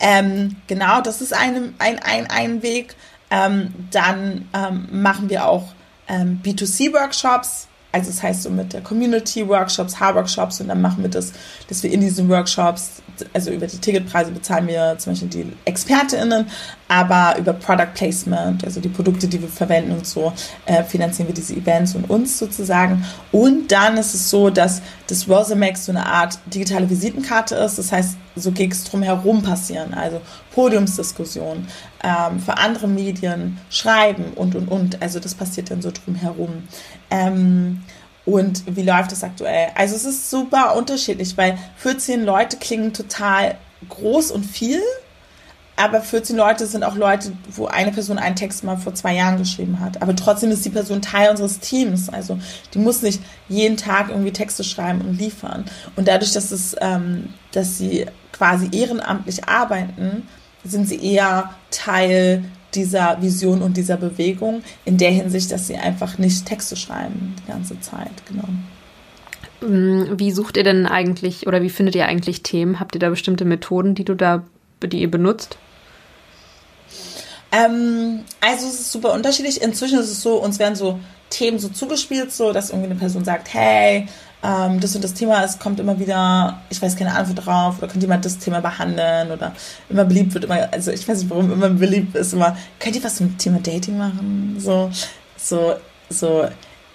Ähm, genau, das ist ein, ein, ein, ein Weg. Ähm, dann ähm, machen wir auch ähm, B2C-Workshops also das heißt so mit der Community Workshops, Haarworkshops und dann machen wir das, dass wir in diesen Workshops, also über die Ticketpreise bezahlen wir zum Beispiel die ExpertInnen, aber über Product Placement, also die Produkte, die wir verwenden und so, äh, finanzieren wir diese Events und uns sozusagen. Und dann ist es so, dass das Rosamax so eine Art digitale Visitenkarte ist. Das heißt, so Gigs drumherum passieren, also Podiumsdiskussionen, ähm, für andere Medien schreiben und, und, und. Also das passiert dann so drumherum. Ähm, und wie läuft das aktuell? Also es ist super unterschiedlich, weil 14 Leute klingen total groß und viel aber 14 Leute sind auch Leute, wo eine Person einen Text mal vor zwei Jahren geschrieben hat. Aber trotzdem ist die Person Teil unseres Teams. Also die muss nicht jeden Tag irgendwie Texte schreiben und liefern. Und dadurch, dass es, ähm, dass sie quasi ehrenamtlich arbeiten, sind sie eher Teil dieser Vision und dieser Bewegung in der Hinsicht, dass sie einfach nicht Texte schreiben die ganze Zeit, genau. Mm, wie sucht ihr denn eigentlich oder wie findet ihr eigentlich Themen? Habt ihr da bestimmte Methoden, die du da, die ihr benutzt? Ähm, also es ist super unterschiedlich. Inzwischen ist es so, uns werden so Themen so zugespielt, so dass irgendwie eine Person sagt, hey, ähm, das und das Thema, es kommt immer wieder, ich weiß keine Antwort drauf, oder könnte jemand das Thema behandeln, oder immer beliebt wird immer, also ich weiß nicht, warum immer beliebt ist, immer, könnt ihr was zum Thema Dating machen? So, so, so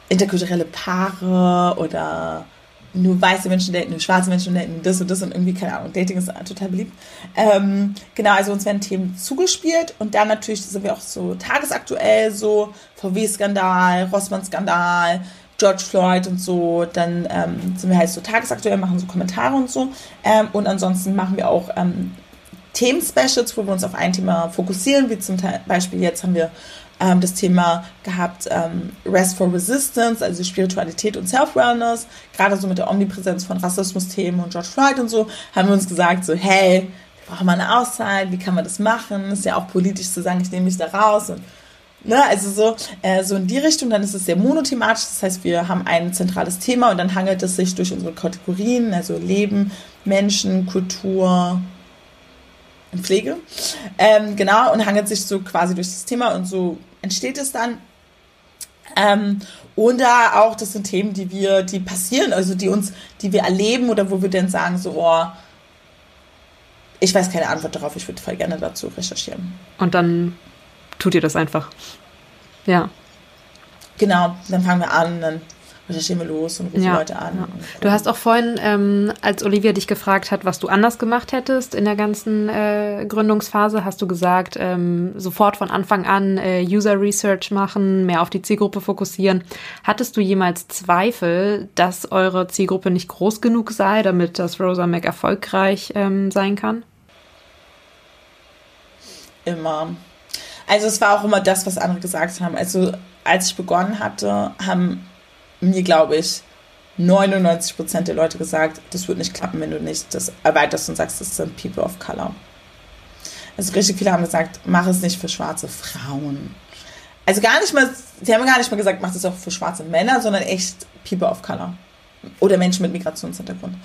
interkulturelle Paare oder nur weiße Menschen daten, nur schwarze Menschen daten, das und das und irgendwie, keine Ahnung, Dating ist total beliebt. Ähm, genau, also uns werden Themen zugespielt und dann natürlich sind wir auch so tagesaktuell, so VW-Skandal, Rossmann-Skandal, George Floyd und so, dann ähm, sind wir halt so tagesaktuell, machen so Kommentare und so. Ähm, und ansonsten machen wir auch ähm, Themen-Specials, wo wir uns auf ein Thema fokussieren, wie zum Beispiel jetzt haben wir ähm, das Thema gehabt, ähm, Rest for Resistance, also Spiritualität und Self-Wellness, gerade so mit der Omnipräsenz von Rassismus-Themen und George Floyd und so, haben wir uns gesagt, so, hey, wir brauchen mal eine Auszeit, wie kann man das machen? Ist ja auch politisch zu sagen, ich nehme mich da raus und Ne, also so, äh, so in die Richtung, dann ist es sehr monothematisch, das heißt, wir haben ein zentrales Thema und dann hangelt es sich durch unsere Kategorien, also Leben, Menschen, Kultur, und Pflege. Ähm, genau, und hangelt sich so quasi durch das Thema und so entsteht es dann. Ähm, und da auch, das sind Themen, die wir, die passieren, also die uns, die wir erleben oder wo wir dann sagen, so, oh, ich weiß keine Antwort darauf, ich würde voll gerne dazu recherchieren. Und dann tut ihr das einfach. Ja. Genau, dann fangen wir an, dann recherchieren wir los und rufen ja, Leute an. Ja. Du hast auch vorhin, ähm, als Olivia dich gefragt hat, was du anders gemacht hättest in der ganzen äh, Gründungsphase, hast du gesagt, ähm, sofort von Anfang an äh, User Research machen, mehr auf die Zielgruppe fokussieren. Hattest du jemals Zweifel, dass eure Zielgruppe nicht groß genug sei, damit das Rosa Mac erfolgreich ähm, sein kann? Immer. Also es war auch immer das, was andere gesagt haben. Also als ich begonnen hatte, haben mir, glaube ich, 99 Prozent der Leute gesagt, das wird nicht klappen, wenn du nicht das erweiterst und sagst, das sind People of Color. Also richtig viele haben gesagt, mach es nicht für schwarze Frauen. Also gar nicht mal, sie haben gar nicht mal gesagt, mach es auch für schwarze Männer, sondern echt People of Color. Oder Menschen mit Migrationshintergrund.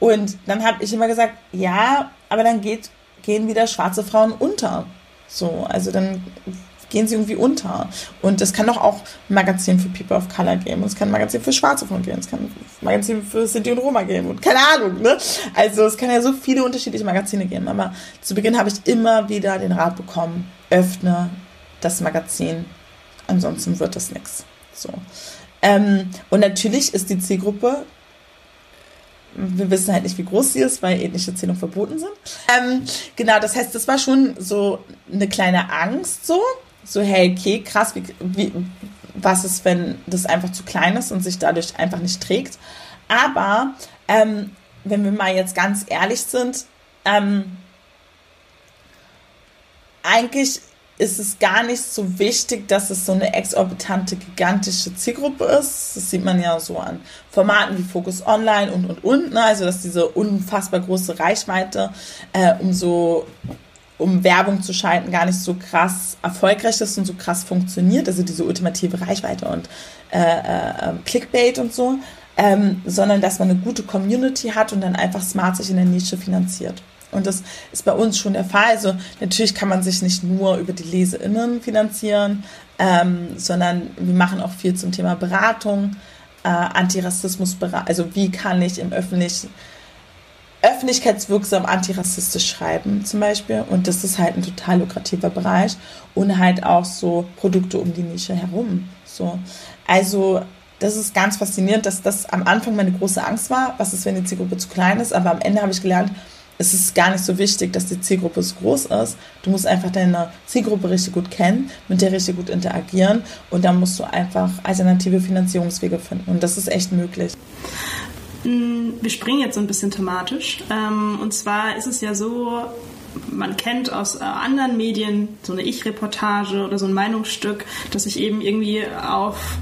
Und dann habe ich immer gesagt, ja, aber dann geht, gehen wieder schwarze Frauen unter. So, also dann gehen sie irgendwie unter. Und es kann doch auch ein Magazin für People of Color geben. Und es kann ein Magazin für Schwarze Frauen geben. Es kann ein Magazin für Sinti und Roma geben. Und keine Ahnung, ne? Also es kann ja so viele unterschiedliche Magazine geben. Aber zu Beginn habe ich immer wieder den Rat bekommen, öffne das Magazin. Ansonsten wird das nichts. So. Ähm, und natürlich ist die Zielgruppe wir wissen halt nicht, wie groß sie ist, weil ethnische Zählungen verboten sind. Ähm, genau, das heißt, das war schon so eine kleine Angst so, so, hey, okay, krass, wie, wie, was ist, wenn das einfach zu klein ist und sich dadurch einfach nicht trägt. Aber ähm, wenn wir mal jetzt ganz ehrlich sind, ähm, eigentlich ist es gar nicht so wichtig, dass es so eine exorbitante, gigantische Zielgruppe ist. Das sieht man ja so an Formaten wie Focus Online und, und, und. Ne? Also, dass diese unfassbar große Reichweite äh, um so um Werbung zu schalten, gar nicht so krass erfolgreich ist und so krass funktioniert, also diese ultimative Reichweite und äh, äh, ähm, Clickbait und so, ähm, sondern dass man eine gute Community hat und dann einfach smart sich in der Nische finanziert. Und das ist bei uns schon der Fall. Also natürlich kann man sich nicht nur über die LeseInnen finanzieren, ähm, sondern wir machen auch viel zum Thema Beratung, äh, Antirassismus, also wie kann ich im öffentlichen öffentlichkeitswirksam antirassistisch schreiben zum Beispiel. Und das ist halt ein total lukrativer Bereich. Und halt auch so Produkte um die Nische herum. So. Also das ist ganz faszinierend, dass das am Anfang meine große Angst war. Was ist, wenn die Zielgruppe zu klein ist? Aber am Ende habe ich gelernt, es ist gar nicht so wichtig, dass die Zielgruppe so groß ist. Du musst einfach deine Zielgruppe richtig gut kennen, mit der richtig gut interagieren und dann musst du einfach alternative Finanzierungswege finden. Und das ist echt möglich. Mm, wir springen jetzt so ein bisschen thematisch. Ähm, und zwar ist es ja so, man kennt aus äh, anderen Medien, so eine Ich-Reportage oder so ein Meinungsstück, das sich eben irgendwie auf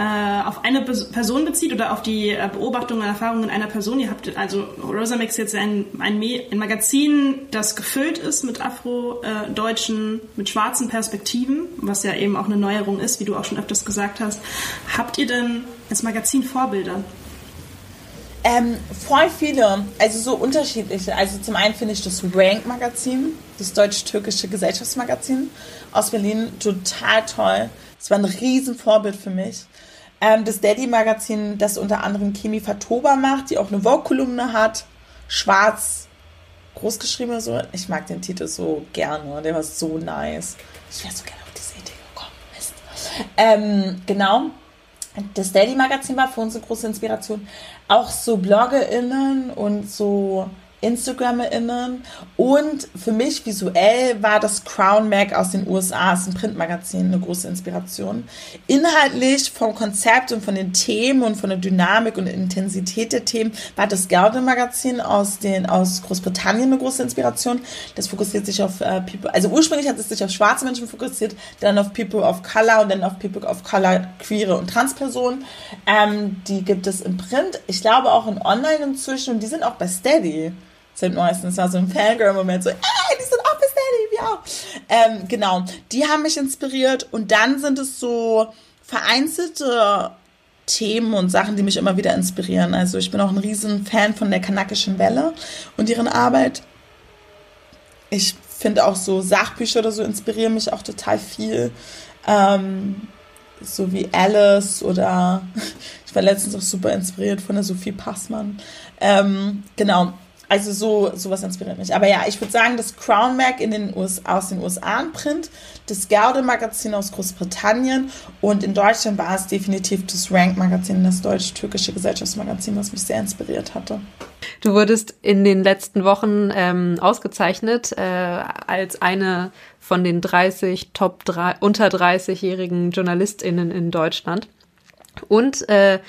äh, auf eine Person bezieht oder auf die äh, Beobachtungen und Erfahrungen einer Person. Ihr habt also Rosa Mix jetzt ein, ein, ein, Magazin, das gefüllt ist mit Afro-Deutschen, mit schwarzen Perspektiven, was ja eben auch eine Neuerung ist, wie du auch schon öfters gesagt hast. Habt ihr denn als Magazin Vorbilder? Ähm, voll viele, also so unterschiedliche. Also zum einen finde ich das Rank-Magazin, das deutsch-türkische Gesellschaftsmagazin aus Berlin, total toll. Es war ein Riesenvorbild für mich. Ähm, das Daddy-Magazin, das unter anderem Kimi Fatoba macht, die auch eine Vogue-Kolumne hat. Schwarz, großgeschrieben oder so. Ich mag den Titel so gerne. Der war so nice. Ich wäre so gerne auf diese Idee gekommen. Mist. Ähm, genau. Das Daddy-Magazin war für uns eine große Inspiration. Auch so BloggerInnen und so InstagrammerInnen und für mich visuell war das Crown Mag aus den USA, ist ein Printmagazin, eine große Inspiration. Inhaltlich vom Konzept und von den Themen und von der Dynamik und Intensität der Themen war das Gaude Magazin aus den aus Großbritannien eine große Inspiration. Das fokussiert sich auf äh, People, also ursprünglich hat es sich auf schwarze Menschen fokussiert, dann auf People of Color und dann auf People of Color, queere und Transpersonen. Ähm, die gibt es im Print, ich glaube auch in Online inzwischen und die sind auch bei Steady sind meistens war so ein Fangirl-Moment, so, ey, die sind bis Daddy, wir auch. Ähm, genau, die haben mich inspiriert und dann sind es so vereinzelte Themen und Sachen, die mich immer wieder inspirieren. Also ich bin auch ein riesen Fan von der kanakischen Welle und ihren Arbeit. Ich finde auch so Sachbücher oder so inspirieren mich auch total viel. Ähm, so wie Alice oder ich war letztens auch super inspiriert von der Sophie Passmann. Ähm, genau, also so sowas inspiriert mich. Aber ja, ich würde sagen, das Crown Mag in den US, aus den USA ein Print, das Gaude Magazin aus Großbritannien und in Deutschland war es definitiv das Rank Magazin, das deutsch-türkische Gesellschaftsmagazin, was mich sehr inspiriert hatte. Du wurdest in den letzten Wochen ähm, ausgezeichnet äh, als eine von den 30 Top 3, unter 30-jährigen JournalistInnen in Deutschland. Und äh,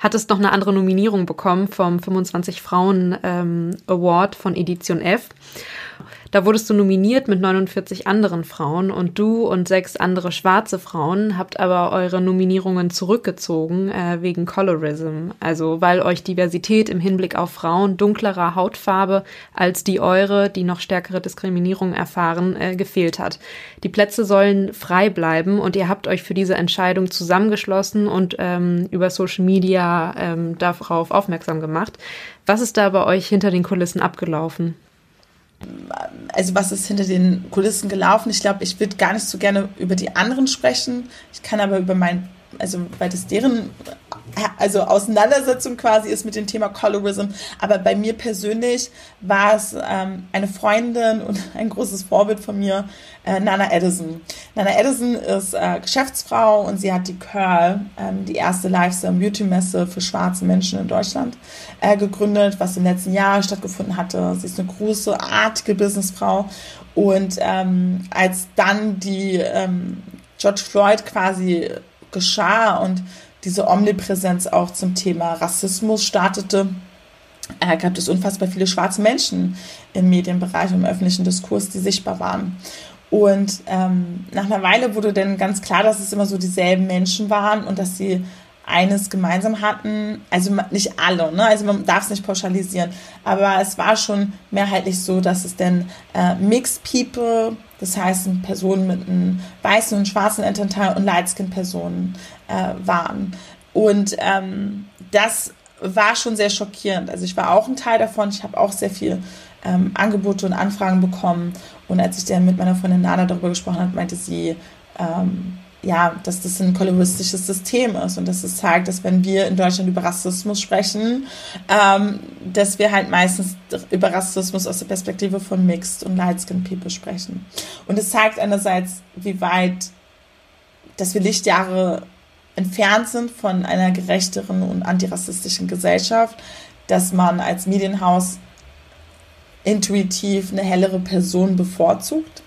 hattest noch eine andere Nominierung bekommen vom 25 Frauen ähm, Award von Edition F. Da wurdest du nominiert mit 49 anderen Frauen und du und sechs andere schwarze Frauen habt aber eure Nominierungen zurückgezogen äh, wegen Colorism, also weil euch Diversität im Hinblick auf Frauen dunklerer Hautfarbe als die eure, die noch stärkere Diskriminierung erfahren, äh, gefehlt hat. Die Plätze sollen frei bleiben und ihr habt euch für diese Entscheidung zusammengeschlossen und ähm, über Social Media ähm, darauf aufmerksam gemacht. Was ist da bei euch hinter den Kulissen abgelaufen? Also was ist hinter den Kulissen gelaufen. Ich glaube, ich würde gar nicht so gerne über die anderen sprechen. Ich kann aber über mein, also weil das deren also Auseinandersetzung quasi ist mit dem Thema Colorism. Aber bei mir persönlich war es ähm, eine Freundin und ein großes Vorbild von mir, äh, Nana Edison. Nana Edison ist äh, Geschäftsfrau und sie hat die Curl, ähm, die erste Lifestyle Beauty Messe für schwarze Menschen in Deutschland, äh, gegründet, was im letzten Jahr stattgefunden hatte. Sie ist eine große, artige Businessfrau. Und ähm, als dann die ähm, George Floyd quasi geschah und diese Omnipräsenz auch zum Thema Rassismus startete, äh, gab es unfassbar viele schwarze Menschen im Medienbereich, im öffentlichen Diskurs, die sichtbar waren. Und ähm, nach einer Weile wurde dann ganz klar, dass es immer so dieselben Menschen waren und dass sie eines gemeinsam hatten, also nicht alle, ne? also man darf es nicht pauschalisieren, aber es war schon mehrheitlich so, dass es denn äh, Mixed People, das heißt Personen mit einem weißen und schwarzen Elternteil und Lightskin-Personen äh, waren. Und ähm, das war schon sehr schockierend. Also ich war auch ein Teil davon. Ich habe auch sehr viel ähm, Angebote und Anfragen bekommen. Und als ich dann mit meiner Freundin Nana darüber gesprochen habe, meinte sie, ähm, ja, dass das ein koloristisches System ist und dass es zeigt, dass wenn wir in Deutschland über Rassismus sprechen, ähm, dass wir halt meistens über Rassismus aus der Perspektive von Mixed und Light-Skinned People sprechen. Und es zeigt einerseits, wie weit, dass wir Lichtjahre entfernt sind von einer gerechteren und antirassistischen Gesellschaft, dass man als Medienhaus intuitiv eine hellere Person bevorzugt.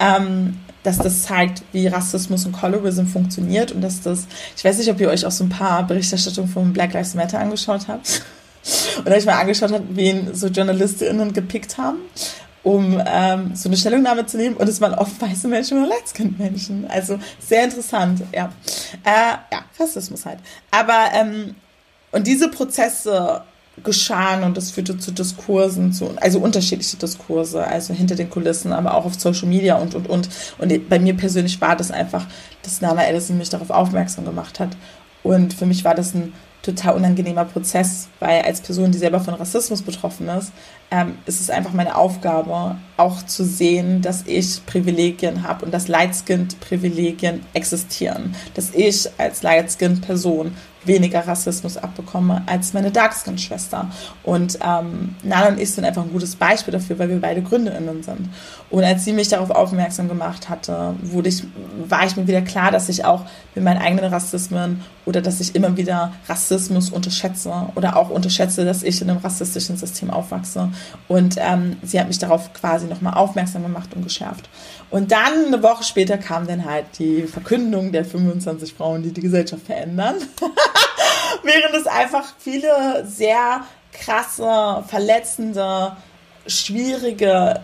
Ähm, dass das zeigt, wie Rassismus und Colorism funktioniert und dass das, ich weiß nicht, ob ihr euch auch so ein paar Berichterstattungen von Black Lives Matter angeschaut habt oder euch mal angeschaut habt, wen so JournalistInnen gepickt haben. um ähm, so eine Stellungnahme zu nehmen und es waren oft weiße Menschen oder Lightskin-Menschen. Also sehr interessant, ja. Äh, ja, Rassismus halt. Aber, ähm, und diese Prozesse geschahen und das führte zu Diskursen, zu, also unterschiedliche Diskurse, also hinter den Kulissen, aber auch auf Social Media und, und, und. Und bei mir persönlich war das einfach, dass Nana Edison mich darauf aufmerksam gemacht hat. Und für mich war das ein total unangenehmer Prozess, weil als Person, die selber von Rassismus betroffen ist, ähm, ist es einfach meine Aufgabe, auch zu sehen, dass ich Privilegien habe und dass Light-Skinned-Privilegien existieren. Dass ich als Light-Skinned-Person weniger Rassismus abbekomme als meine Darkskin-Schwester. Und ähm, Nana und ich sind einfach ein gutes Beispiel dafür, weil wir beide GründerInnen sind. Und als sie mich darauf aufmerksam gemacht hatte, wurde ich, war ich mir wieder klar, dass ich auch mit meinen eigenen Rassismen oder dass ich immer wieder Rassismus unterschätze oder auch unterschätze, dass ich in einem rassistischen System aufwachse. Und ähm, sie hat mich darauf quasi nochmal aufmerksam gemacht und geschärft. Und dann eine Woche später kam dann halt die Verkündung der 25 Frauen, die die Gesellschaft verändern. Während es einfach viele sehr krasse, verletzende, schwierige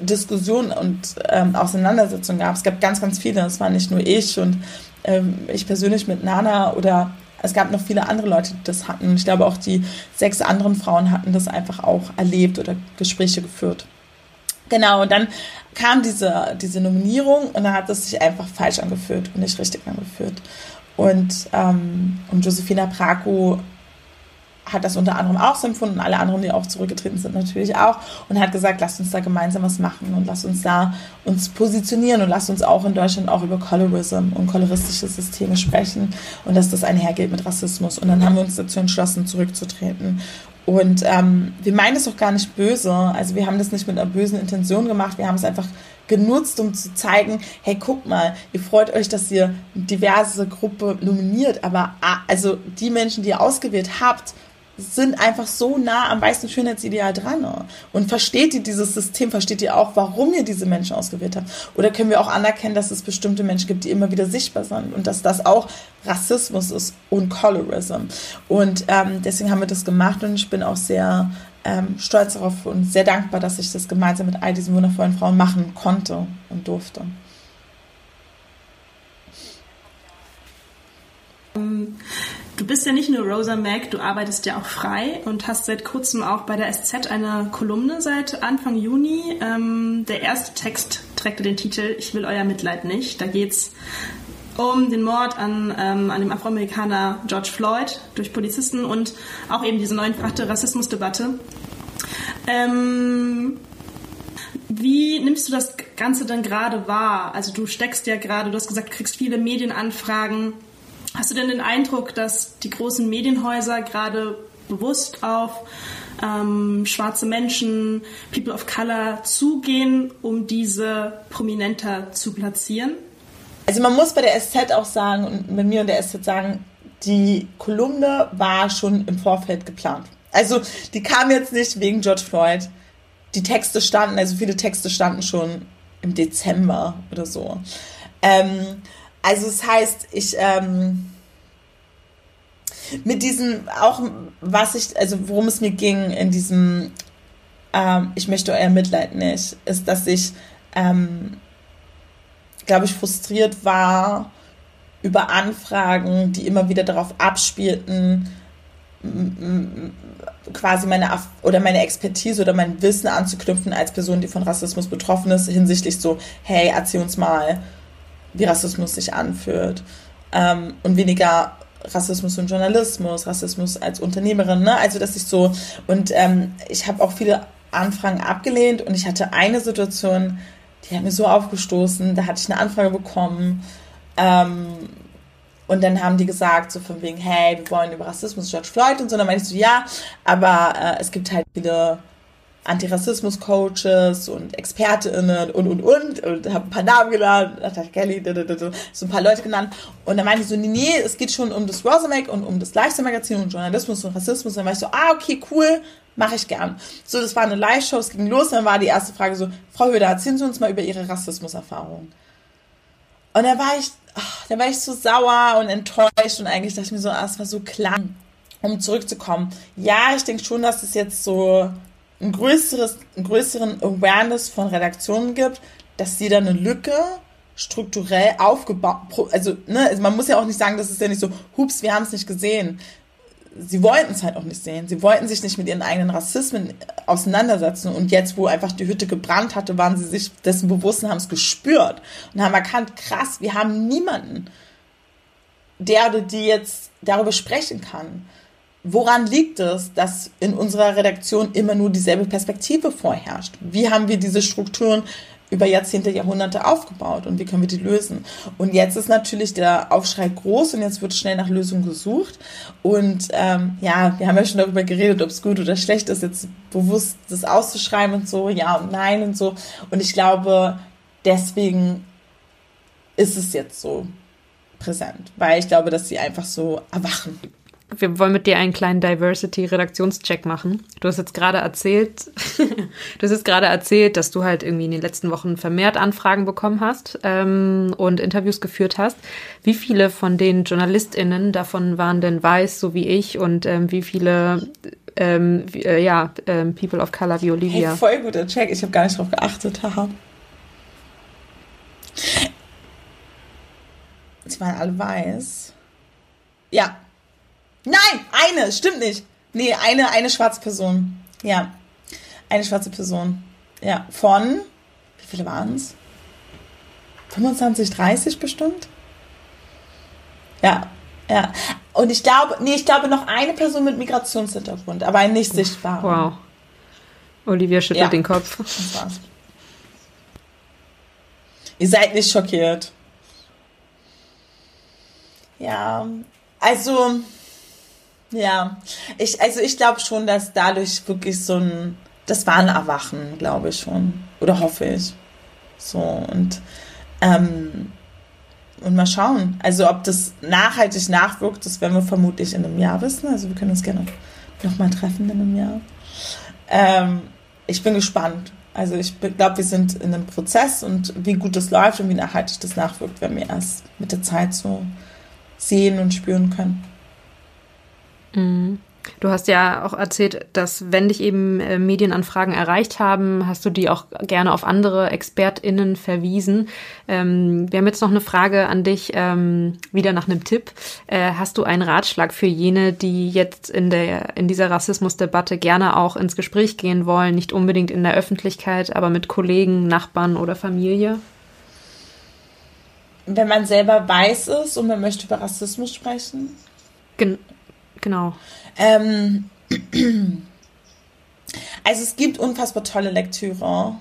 Diskussionen und ähm, Auseinandersetzungen gab. Es gab ganz, ganz viele. Es war nicht nur ich und ähm, ich persönlich mit Nana oder es gab noch viele andere Leute, die das hatten. Ich glaube, auch die sechs anderen Frauen hatten das einfach auch erlebt oder Gespräche geführt. Genau, und dann kam diese, diese Nominierung und dann hat es sich einfach falsch angefühlt und nicht richtig angefühlt. Und, ähm, und Josefina Praco hat das unter anderem auch so empfunden, alle anderen, die auch zurückgetreten sind, natürlich auch, und hat gesagt, lasst uns da gemeinsam was machen und lasst uns da uns positionieren und lasst uns auch in Deutschland auch über Colorism und coloristische Systeme sprechen und dass das einhergeht mit Rassismus. Und dann haben wir uns dazu entschlossen, zurückzutreten. Und ähm, wir meinen es auch gar nicht böse. Also wir haben das nicht mit einer bösen Intention gemacht. Wir haben es einfach genutzt, um zu zeigen, hey, guck mal, ihr freut euch, dass ihr diverse Gruppe nominiert, aber ah, also die Menschen, die ihr ausgewählt habt, sind einfach so nah am weißen Schönheitsideal dran. Und versteht ihr dieses System, versteht ihr auch, warum ihr diese Menschen ausgewählt habt? Oder können wir auch anerkennen, dass es bestimmte Menschen gibt, die immer wieder sichtbar sind und dass das auch Rassismus ist und Colorism. Und ähm, deswegen haben wir das gemacht und ich bin auch sehr ähm, stolz darauf und sehr dankbar, dass ich das gemeinsam mit all diesen wundervollen Frauen machen konnte und durfte. Du bist ja nicht nur Rosa Mac, du arbeitest ja auch frei und hast seit kurzem auch bei der SZ eine Kolumne seit Anfang Juni. Ähm, der erste Text trägt den Titel Ich will euer Mitleid nicht. Da geht's um den Mord an, ähm, an dem Afroamerikaner George Floyd durch Polizisten und auch eben diese neunfache Rassismusdebatte. Ähm, wie nimmst du das Ganze denn gerade wahr? Also du steckst ja gerade, du hast gesagt, du kriegst viele Medienanfragen. Hast du denn den Eindruck, dass die großen Medienhäuser gerade bewusst auf ähm, schwarze Menschen, People of Color zugehen, um diese prominenter zu platzieren? Also man muss bei der SZ auch sagen und bei mir und der SZ sagen, die Kolumne war schon im Vorfeld geplant. Also die kam jetzt nicht wegen George Floyd. Die Texte standen, also viele Texte standen schon im Dezember oder so. Ähm, also es das heißt, ich ähm, mit diesem auch was ich, also worum es mir ging in diesem ähm, ich möchte euer Mitleid nicht, ist, dass ich ähm, glaube ich, frustriert war über Anfragen, die immer wieder darauf abspielten, quasi meine oder meine Expertise oder mein Wissen anzuknüpfen als Person, die von Rassismus betroffen ist, hinsichtlich so, hey, erzähl uns mal, wie Rassismus sich anfühlt. Ähm, und weniger Rassismus und Journalismus, Rassismus als Unternehmerin, ne? Also dass ich so und ähm, ich habe auch viele Anfragen abgelehnt und ich hatte eine Situation, die hat mir so aufgestoßen. Da hatte ich eine Anfrage bekommen. Ähm, und dann haben die gesagt, so von wegen, hey, wir wollen über Rassismus, George Floyd und so. Und dann meinte ich so, ja, aber äh, es gibt halt viele Antirassismus-Coaches und ExpertInnen und, und, und. Und habe ein paar Namen genannt, Natascha Kelly, so ein paar Leute genannt. Und dann meinte ich so, nee, nee, es geht schon um das Rosamag und um das Lifestyle-Magazin und Journalismus und Rassismus. Und dann war ich so, ah, okay, cool, Mache ich gern. So, das war eine Live-Show, es ging los, dann war die erste Frage so, Frau Höder, erzählen Sie uns mal über Ihre Rassismuserfahrung. Und da war ich, ach, da war ich so sauer und enttäuscht und eigentlich dachte ich mir so, ah, es war so klar, um zurückzukommen. Ja, ich denke schon, dass es jetzt so ein größeres, einen größeren Awareness von Redaktionen gibt, dass sie da eine Lücke strukturell aufgebaut, also, ne, also man muss ja auch nicht sagen, das ist ja nicht so, hups, wir haben es nicht gesehen. Sie wollten es halt auch nicht sehen. Sie wollten sich nicht mit ihren eigenen Rassismen auseinandersetzen. Und jetzt, wo einfach die Hütte gebrannt hatte, waren sie sich dessen bewusst und haben es gespürt und haben erkannt, krass, wir haben niemanden, der oder die jetzt darüber sprechen kann. Woran liegt es, dass in unserer Redaktion immer nur dieselbe Perspektive vorherrscht? Wie haben wir diese Strukturen über Jahrzehnte, Jahrhunderte aufgebaut und wie können wir die lösen? Und jetzt ist natürlich der Aufschrei groß und jetzt wird schnell nach Lösungen gesucht. Und ähm, ja, wir haben ja schon darüber geredet, ob es gut oder schlecht ist, jetzt bewusst das auszuschreiben und so, ja und nein und so. Und ich glaube, deswegen ist es jetzt so präsent, weil ich glaube, dass sie einfach so erwachen wir wollen mit dir einen kleinen Diversity-Redaktionscheck machen. Du hast jetzt gerade erzählt, du hast jetzt gerade erzählt, dass du halt irgendwie in den letzten Wochen vermehrt Anfragen bekommen hast ähm, und Interviews geführt hast. Wie viele von den JournalistInnen davon waren denn weiß, so wie ich, und ähm, wie viele ähm, wie, äh, ja, ähm, People of Color wie Olivia? Hey, voll guter Check. Ich habe gar nicht drauf geachtet. Haha. Sie waren alle weiß. Ja, Nein, eine, stimmt nicht. Nee, eine, eine schwarze Person. Ja. Eine schwarze Person. Ja. Von, wie viele waren es? 25, 30 bestimmt? Ja. Ja. Und ich glaube, nee, ich glaube noch eine Person mit Migrationshintergrund, aber ein nicht sichtbarer. Wow. Olivia schüttelt ja. den Kopf. Das war's. Ihr seid nicht schockiert. Ja, also ja, ich, also ich glaube schon, dass dadurch wirklich so ein, das war ein Erwachen, glaube ich schon. Oder hoffe ich. So, und, ähm, und mal schauen. Also ob das nachhaltig nachwirkt, das werden wir vermutlich in einem Jahr wissen. Also wir können uns gerne nochmal treffen in einem Jahr. Ähm, ich bin gespannt. Also ich glaube, wir sind in einem Prozess und wie gut das läuft und wie nachhaltig das nachwirkt, werden wir erst mit der Zeit so sehen und spüren können. Mhm. Du hast ja auch erzählt, dass wenn dich eben äh, Medienanfragen erreicht haben, hast du die auch gerne auf andere ExpertInnen verwiesen. Ähm, wir haben jetzt noch eine Frage an dich, ähm, wieder nach einem Tipp. Äh, hast du einen Ratschlag für jene, die jetzt in der, in dieser Rassismusdebatte gerne auch ins Gespräch gehen wollen, nicht unbedingt in der Öffentlichkeit, aber mit Kollegen, Nachbarn oder Familie? Wenn man selber weiß ist und man möchte über Rassismus sprechen? Gen Genau. Ähm, also es gibt unfassbar tolle Lektüre.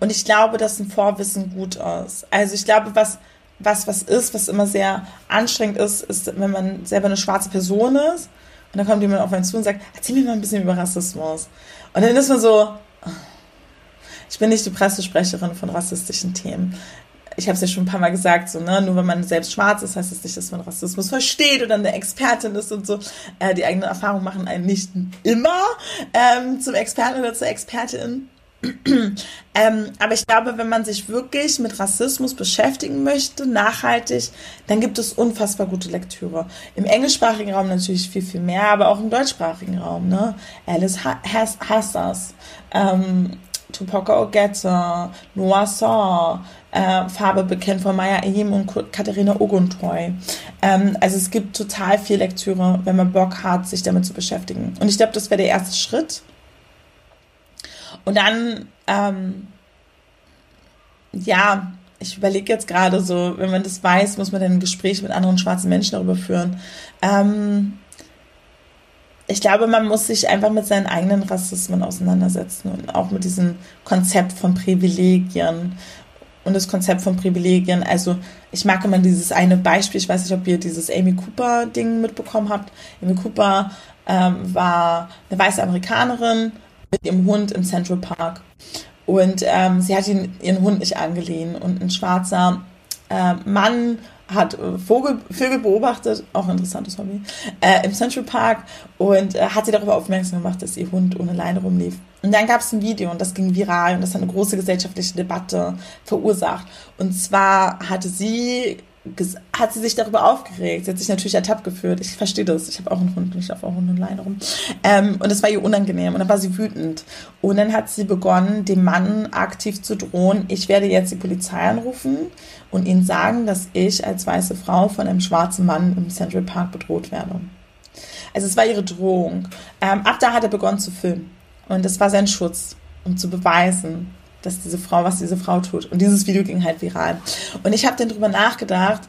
Und ich glaube, dass ein Vorwissen gut ist. Also ich glaube, was, was, was ist, was immer sehr anstrengend ist, ist, wenn man selber eine schwarze Person ist und dann kommt jemand auf einen zu und sagt, erzähl mir mal ein bisschen über Rassismus. Und dann ist man so, ich bin nicht die Pressesprecherin von rassistischen Themen ich habe es ja schon ein paar Mal gesagt, so, ne, nur wenn man selbst schwarz ist, heißt das nicht, dass man Rassismus versteht oder eine Expertin ist und so. Äh, die eigenen Erfahrungen machen einen nicht immer ähm, zum Experten oder zur Expertin. ähm, aber ich glaube, wenn man sich wirklich mit Rassismus beschäftigen möchte, nachhaltig, dann gibt es unfassbar gute Lektüre. Im englischsprachigen Raum natürlich viel, viel mehr, aber auch im deutschsprachigen Raum. Ne? Alice Hassas, ähm, Tupoka Ogette, Noah Saw, äh, Farbe bekennt von Maya Ehim und Katharina Oguntoy. Ähm, also es gibt total viel Lektüre, wenn man Bock hat, sich damit zu beschäftigen. Und ich glaube, das wäre der erste Schritt. Und dann, ähm, ja, ich überlege jetzt gerade so, wenn man das weiß, muss man dann ein Gespräch mit anderen schwarzen Menschen darüber führen. Ähm, ich glaube, man muss sich einfach mit seinen eigenen Rassismen auseinandersetzen und auch mit diesem Konzept von Privilegien und das Konzept von Privilegien. Also ich mag immer dieses eine Beispiel, ich weiß nicht, ob ihr dieses Amy Cooper-Ding mitbekommen habt. Amy Cooper ähm, war eine weiße Amerikanerin mit ihrem Hund im Central Park. Und ähm, sie hat ihn, ihren Hund nicht angeliehen. Und ein schwarzer äh, Mann hat äh, Vogel, Vögel beobachtet, auch ein interessantes Hobby, äh, im Central Park und äh, hat sie darüber aufmerksam gemacht, dass ihr Hund ohne Leine rumlief. Und dann gab es ein Video und das ging viral und das hat eine große gesellschaftliche Debatte verursacht. Und zwar hatte sie hat sie sich darüber aufgeregt. Sie hat sich natürlich ertappt gefühlt. Ich verstehe das. Ich habe auch einen Hund, ich laufe auch einen Leine rum. Ähm, und es war ihr unangenehm und dann war sie wütend. Und dann hat sie begonnen, dem Mann aktiv zu drohen, ich werde jetzt die Polizei anrufen und ihnen sagen, dass ich als weiße Frau von einem schwarzen Mann im Central Park bedroht werde. Also es war ihre Drohung. Ähm, ab da hat er begonnen zu filmen. Und das war sein Schutz, um zu beweisen, dass diese Frau, was diese Frau tut. Und dieses Video ging halt viral. Und ich habe dann drüber nachgedacht,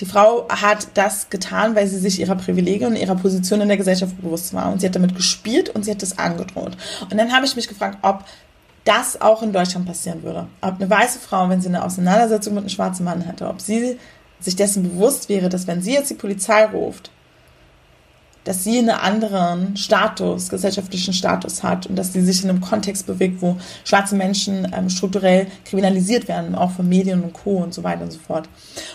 die Frau hat das getan, weil sie sich ihrer Privilegien und ihrer Position in der Gesellschaft bewusst war. Und sie hat damit gespielt und sie hat das angedroht. Und dann habe ich mich gefragt, ob das auch in Deutschland passieren würde. Ob eine weiße Frau, wenn sie eine Auseinandersetzung mit einem schwarzen Mann hätte, ob sie sich dessen bewusst wäre, dass wenn sie jetzt die Polizei ruft, dass sie einen anderen Status, gesellschaftlichen Status hat und dass sie sich in einem Kontext bewegt, wo schwarze Menschen ähm, strukturell kriminalisiert werden, auch von Medien und Co. und so weiter und so fort.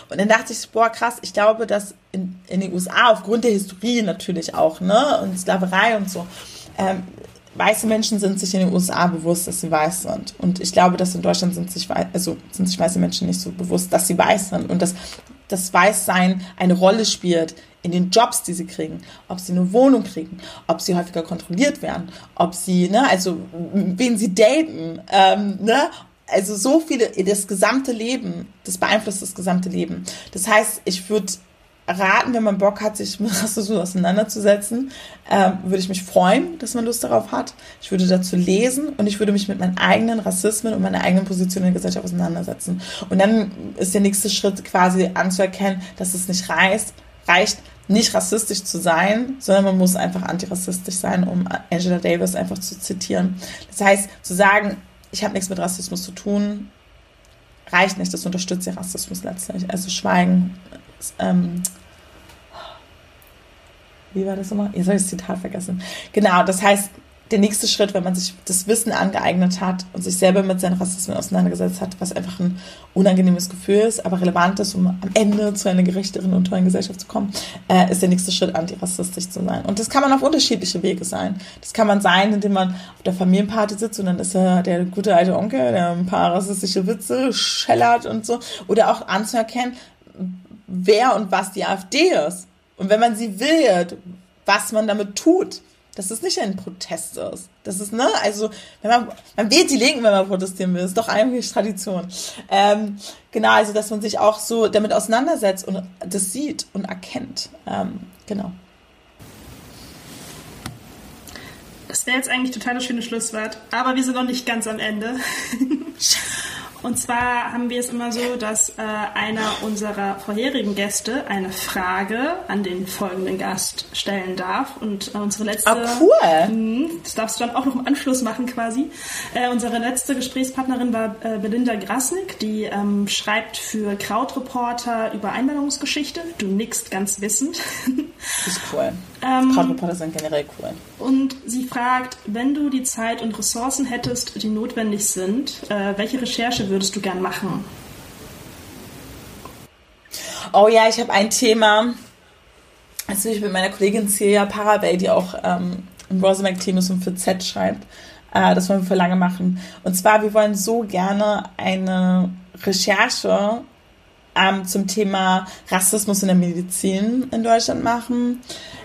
Und dann dachte ich, boah, krass, ich glaube, dass in, in den USA aufgrund der Historie natürlich auch, ne, und Sklaverei und so, ähm, weiße Menschen sind sich in den USA bewusst, dass sie weiß sind. Und ich glaube, dass in Deutschland sind sich, also sind sich weiße Menschen nicht so bewusst, dass sie weiß sind und dass das Weißsein eine Rolle spielt in den Jobs, die sie kriegen, ob sie eine Wohnung kriegen, ob sie häufiger kontrolliert werden, ob sie, ne, also wen sie daten, ähm, ne, also so viele, das gesamte Leben, das beeinflusst das gesamte Leben. Das heißt, ich würde raten, wenn man Bock hat, sich mit Rassismus auseinanderzusetzen, ähm, würde ich mich freuen, dass man Lust darauf hat. Ich würde dazu lesen und ich würde mich mit meinen eigenen Rassismen und meiner eigenen Position in der Gesellschaft auseinandersetzen. Und dann ist der nächste Schritt quasi anzuerkennen, dass es nicht reicht, reicht, nicht rassistisch zu sein, sondern man muss einfach antirassistisch sein, um Angela Davis einfach zu zitieren. Das heißt, zu sagen, ich habe nichts mit Rassismus zu tun, reicht nicht. Das unterstützt ja Rassismus letztlich. Also Schweigen. Ähm, wie war das nochmal? Ihr soll das Zitat vergessen. Genau, das heißt, der nächste Schritt, wenn man sich das Wissen angeeignet hat und sich selber mit seinen Rassismen auseinandergesetzt hat, was einfach ein unangenehmes Gefühl ist, aber relevant ist, um am Ende zu einer gerechteren und tollen Gesellschaft zu kommen, äh, ist der nächste Schritt, antirassistisch zu sein. Und das kann man auf unterschiedliche Wege sein. Das kann man sein, indem man auf der Familienparty sitzt und dann ist er der gute alte Onkel, der ein paar rassistische Witze schellert und so. Oder auch anzuerkennen, wer und was die AfD ist. Und wenn man sie wählt, was man damit tut dass es nicht ein Protest ist. Das ist, ne, also, wenn man, man wählt die Linken, wenn man protestieren will, ist doch eigentlich Tradition. Ähm, genau, also, dass man sich auch so damit auseinandersetzt und das sieht und erkennt. Ähm, genau. Das wäre jetzt eigentlich total das schöne Schlusswort, aber wir sind noch nicht ganz am Ende. Und zwar haben wir es immer so, dass äh, einer unserer vorherigen Gäste eine Frage an den folgenden Gast stellen darf. Und äh, unsere letzte. Ah, cool! Mh, das darfst du dann auch noch im Anschluss machen quasi. Äh, unsere letzte Gesprächspartnerin war äh, Belinda Grasnick, die ähm, schreibt für Krautreporter über Einwanderungsgeschichte. Du nickst ganz wissend. Das ist cool. Ähm, Krautreporter sind generell cool. Und sie fragt, wenn du die Zeit und Ressourcen hättest, die notwendig sind, äh, welche Recherche würdest du gern machen? Oh ja, ich habe ein Thema. Also ich mit meiner Kollegin Celia Parabay, die auch ähm, im Rosemac-Team ist und für Z schreibt. Äh, das wollen wir für lange machen. Und zwar, wir wollen so gerne eine Recherche ähm, zum Thema Rassismus in der Medizin in Deutschland machen.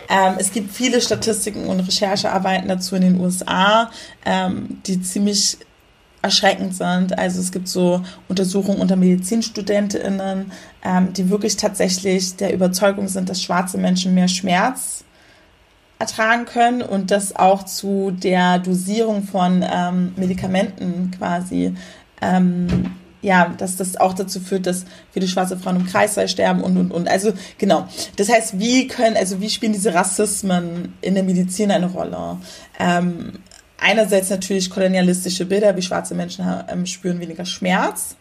Ähm, es gibt viele Statistiken und Recherchearbeiten dazu in den USA, ähm, die ziemlich erschreckend sind. Also es gibt so Untersuchungen unter MedizinstudentInnen, ähm, die wirklich tatsächlich der Überzeugung sind, dass schwarze Menschen mehr Schmerz ertragen können und das auch zu der Dosierung von ähm, Medikamenten quasi ähm, ja, dass das auch dazu führt, dass viele schwarze Frauen im Kreislauf sterben und, und, und. Also, genau. Das heißt, wie können, also wie spielen diese Rassismen in der Medizin eine Rolle? Ähm, einerseits natürlich kolonialistische Bilder, wie schwarze Menschen ähm, spüren weniger Schmerz.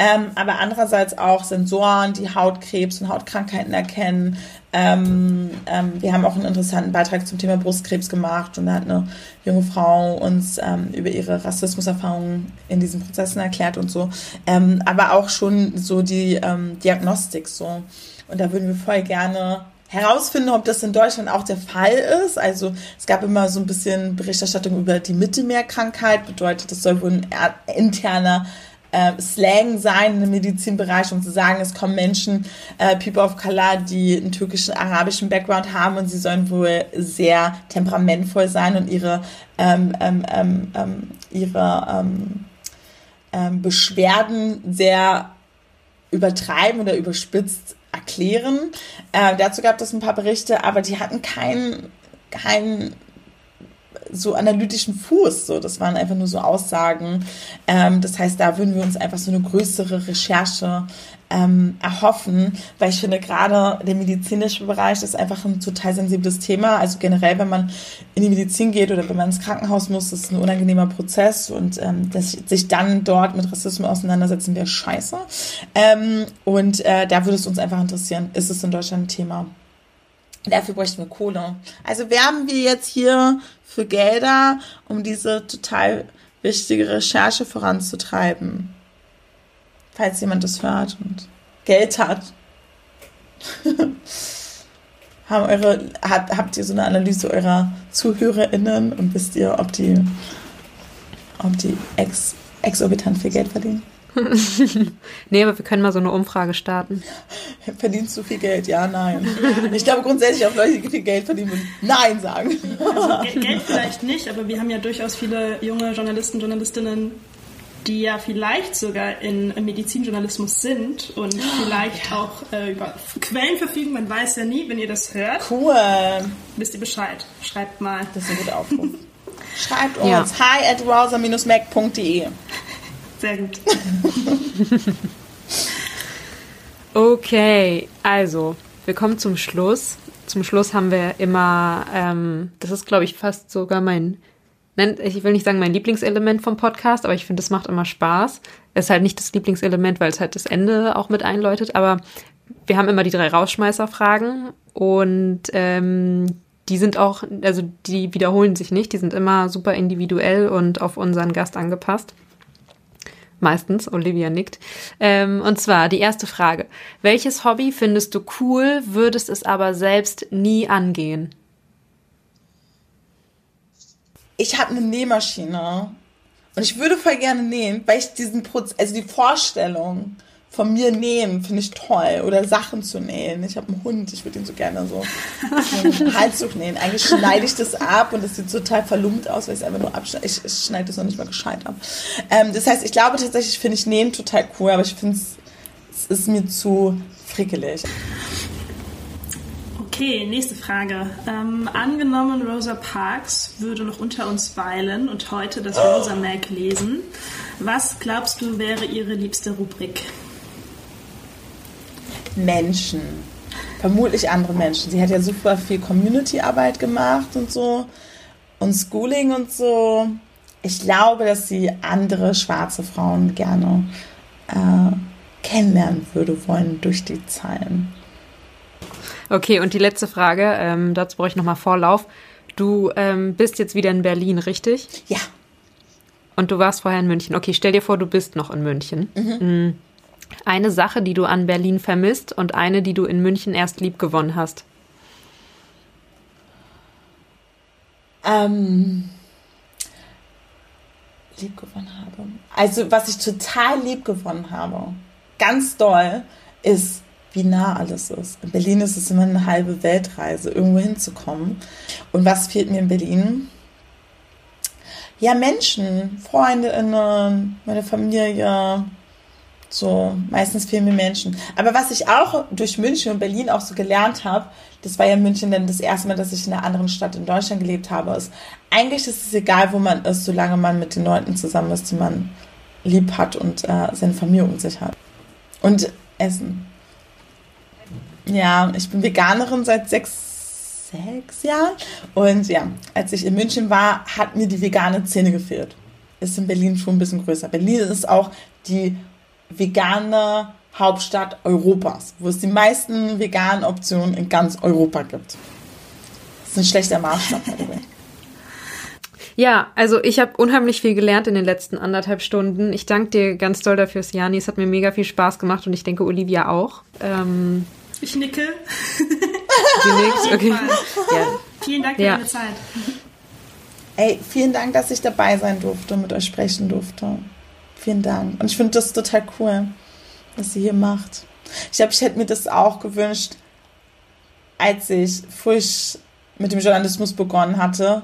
Ähm, aber andererseits auch Sensoren, die Hautkrebs und Hautkrankheiten erkennen. Ähm, ähm, wir haben auch einen interessanten Beitrag zum Thema Brustkrebs gemacht und da hat eine junge Frau uns ähm, über ihre Rassismuserfahrungen in diesen Prozessen erklärt und so. Ähm, aber auch schon so die ähm, Diagnostik so. Und da würden wir voll gerne herausfinden, ob das in Deutschland auch der Fall ist. Also es gab immer so ein bisschen Berichterstattung über die Mittelmeerkrankheit, bedeutet, das soll wohl ein interner äh, Slang sein im Medizinbereich, um zu sagen, es kommen Menschen, äh, People of Color, die einen türkischen, arabischen Background haben und sie sollen wohl sehr temperamentvoll sein und ihre, ähm, ähm, ähm, ähm ihre ähm, ähm, Beschwerden sehr übertreiben oder überspitzt erklären. Äh, dazu gab es ein paar Berichte, aber die hatten keinen keinen so analytischen Fuß. So, das waren einfach nur so Aussagen. Ähm, das heißt, da würden wir uns einfach so eine größere Recherche ähm, erhoffen, weil ich finde, gerade der medizinische Bereich ist einfach ein total sensibles Thema. Also generell, wenn man in die Medizin geht oder wenn man ins Krankenhaus muss, ist ein unangenehmer Prozess und ähm, das, sich dann dort mit Rassismus auseinandersetzen, wäre scheiße. Ähm, und äh, da würde es uns einfach interessieren, ist es in Deutschland ein Thema? Dafür bräuchten wir Kohle. Also werben wir jetzt hier für Gelder, um diese total wichtige Recherche voranzutreiben. Falls jemand das hört und Geld hat. Haben eure, habt, habt ihr so eine Analyse eurer ZuhörerInnen und wisst ihr, ob die, ob die ex, exorbitant viel Geld verdienen? nee, aber wir können mal so eine Umfrage starten. Verdienst du viel Geld? Ja, nein. Ich glaube grundsätzlich auch Leute, die viel Geld verdienen, würden Nein sagen. Also Geld vielleicht nicht, aber wir haben ja durchaus viele junge Journalisten, Journalistinnen, die ja vielleicht sogar in Medizinjournalismus sind und vielleicht ja. auch äh, über Quellen verfügen. Man weiß ja nie, wenn ihr das hört. Cool. Wisst ihr Bescheid? Schreibt mal. Das ist ein guter Aufruf. Schreibt uns ja. hi at browser-mac.de. Sehr gut. okay, also, wir kommen zum Schluss. Zum Schluss haben wir immer, ähm, das ist, glaube ich, fast sogar mein, ich will nicht sagen mein Lieblingselement vom Podcast, aber ich finde, es macht immer Spaß. Es ist halt nicht das Lieblingselement, weil es halt das Ende auch mit einläutet, aber wir haben immer die drei Rausschmeißerfragen und ähm, die sind auch, also die wiederholen sich nicht, die sind immer super individuell und auf unseren Gast angepasst. Meistens, Olivia nickt. Ähm, und zwar die erste Frage. Welches Hobby findest du cool, würdest es aber selbst nie angehen? Ich habe eine Nähmaschine und ich würde voll gerne nähen, weil ich diesen Prozess, also die Vorstellung, von mir nähen, finde ich toll. Oder Sachen zu nähen. Ich habe einen Hund, ich würde ihn so gerne so Halszug nähen. Eigentlich schneide ich das ab und das sieht total verlumpt aus, weil ich es einfach nur abschneide. Ich, ich schneide das noch nicht mal gescheit ab. Ähm, das heißt, ich glaube tatsächlich, finde ich Nähen total cool, aber ich finde es, es ist mir zu frickelig. Okay, nächste Frage. Ähm, angenommen, Rosa Parks würde noch unter uns weilen und heute das Rosa Mag lesen. Was glaubst du wäre ihre liebste Rubrik? Menschen. Vermutlich andere Menschen. Sie hat ja super viel Community-Arbeit gemacht und so und Schooling und so. Ich glaube, dass sie andere schwarze Frauen gerne äh, kennenlernen würde wollen durch die Zeilen. Okay, und die letzte Frage, ähm, dazu brauche ich nochmal Vorlauf. Du ähm, bist jetzt wieder in Berlin, richtig? Ja. Und du warst vorher in München. Okay, stell dir vor, du bist noch in München. Mhm. Eine Sache, die du an Berlin vermisst und eine, die du in München erst lieb gewonnen hast. Ähm, lieb gewonnen habe. Also, was ich total lieb gewonnen habe, ganz doll, ist, wie nah alles ist. In Berlin ist es immer eine halbe Weltreise, irgendwo hinzukommen. Und was fehlt mir in Berlin? Ja, Menschen, Freundinnen, meine Familie, so, meistens fehlen mir Menschen. Aber was ich auch durch München und Berlin auch so gelernt habe, das war ja München dann das erste Mal, dass ich in einer anderen Stadt in Deutschland gelebt habe, ist, eigentlich ist es egal, wo man ist, solange man mit den Leuten zusammen ist, die man lieb hat und äh, seine Familie um sich hat. Und Essen. Ja, ich bin Veganerin seit sechs, sechs Jahren. Und ja, als ich in München war, hat mir die vegane Szene gefehlt. Ist in Berlin schon ein bisschen größer. Berlin ist auch die vegane Hauptstadt Europas, wo es die meisten veganen Optionen in ganz Europa gibt. Das ist ein schlechter Maßstab, by the way. Ja, also ich habe unheimlich viel gelernt in den letzten anderthalb Stunden. Ich danke dir ganz doll dafür, Jani. Es hat mir mega viel Spaß gemacht und ich denke Olivia auch. Ähm, ich nicke. Sie nickt, okay. Ja. Vielen Dank für ja. deine Zeit. Ey, vielen Dank, dass ich dabei sein durfte und mit euch sprechen durfte. Vielen Dank. Und ich finde das total cool, was sie hier macht. Ich glaube, ich hätte mir das auch gewünscht, als ich frisch mit dem Journalismus begonnen hatte.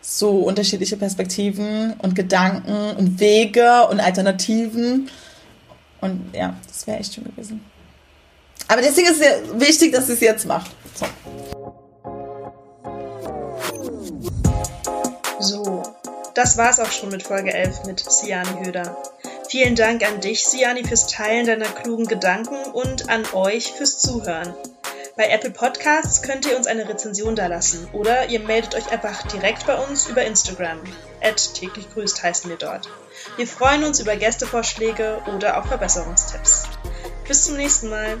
So unterschiedliche Perspektiven und Gedanken und Wege und Alternativen. Und ja, das wäre echt schön gewesen. Aber deswegen ist es wichtig, dass sie es jetzt macht. So. So, das war's auch schon mit Folge 11 mit Siani Höder. Vielen Dank an dich, Siani, fürs Teilen deiner klugen Gedanken und an euch fürs Zuhören. Bei Apple Podcasts könnt ihr uns eine Rezension dalassen oder ihr meldet euch einfach direkt bei uns über Instagram. At täglich grüßt heißen wir dort. Wir freuen uns über Gästevorschläge oder auch Verbesserungstipps. Bis zum nächsten Mal.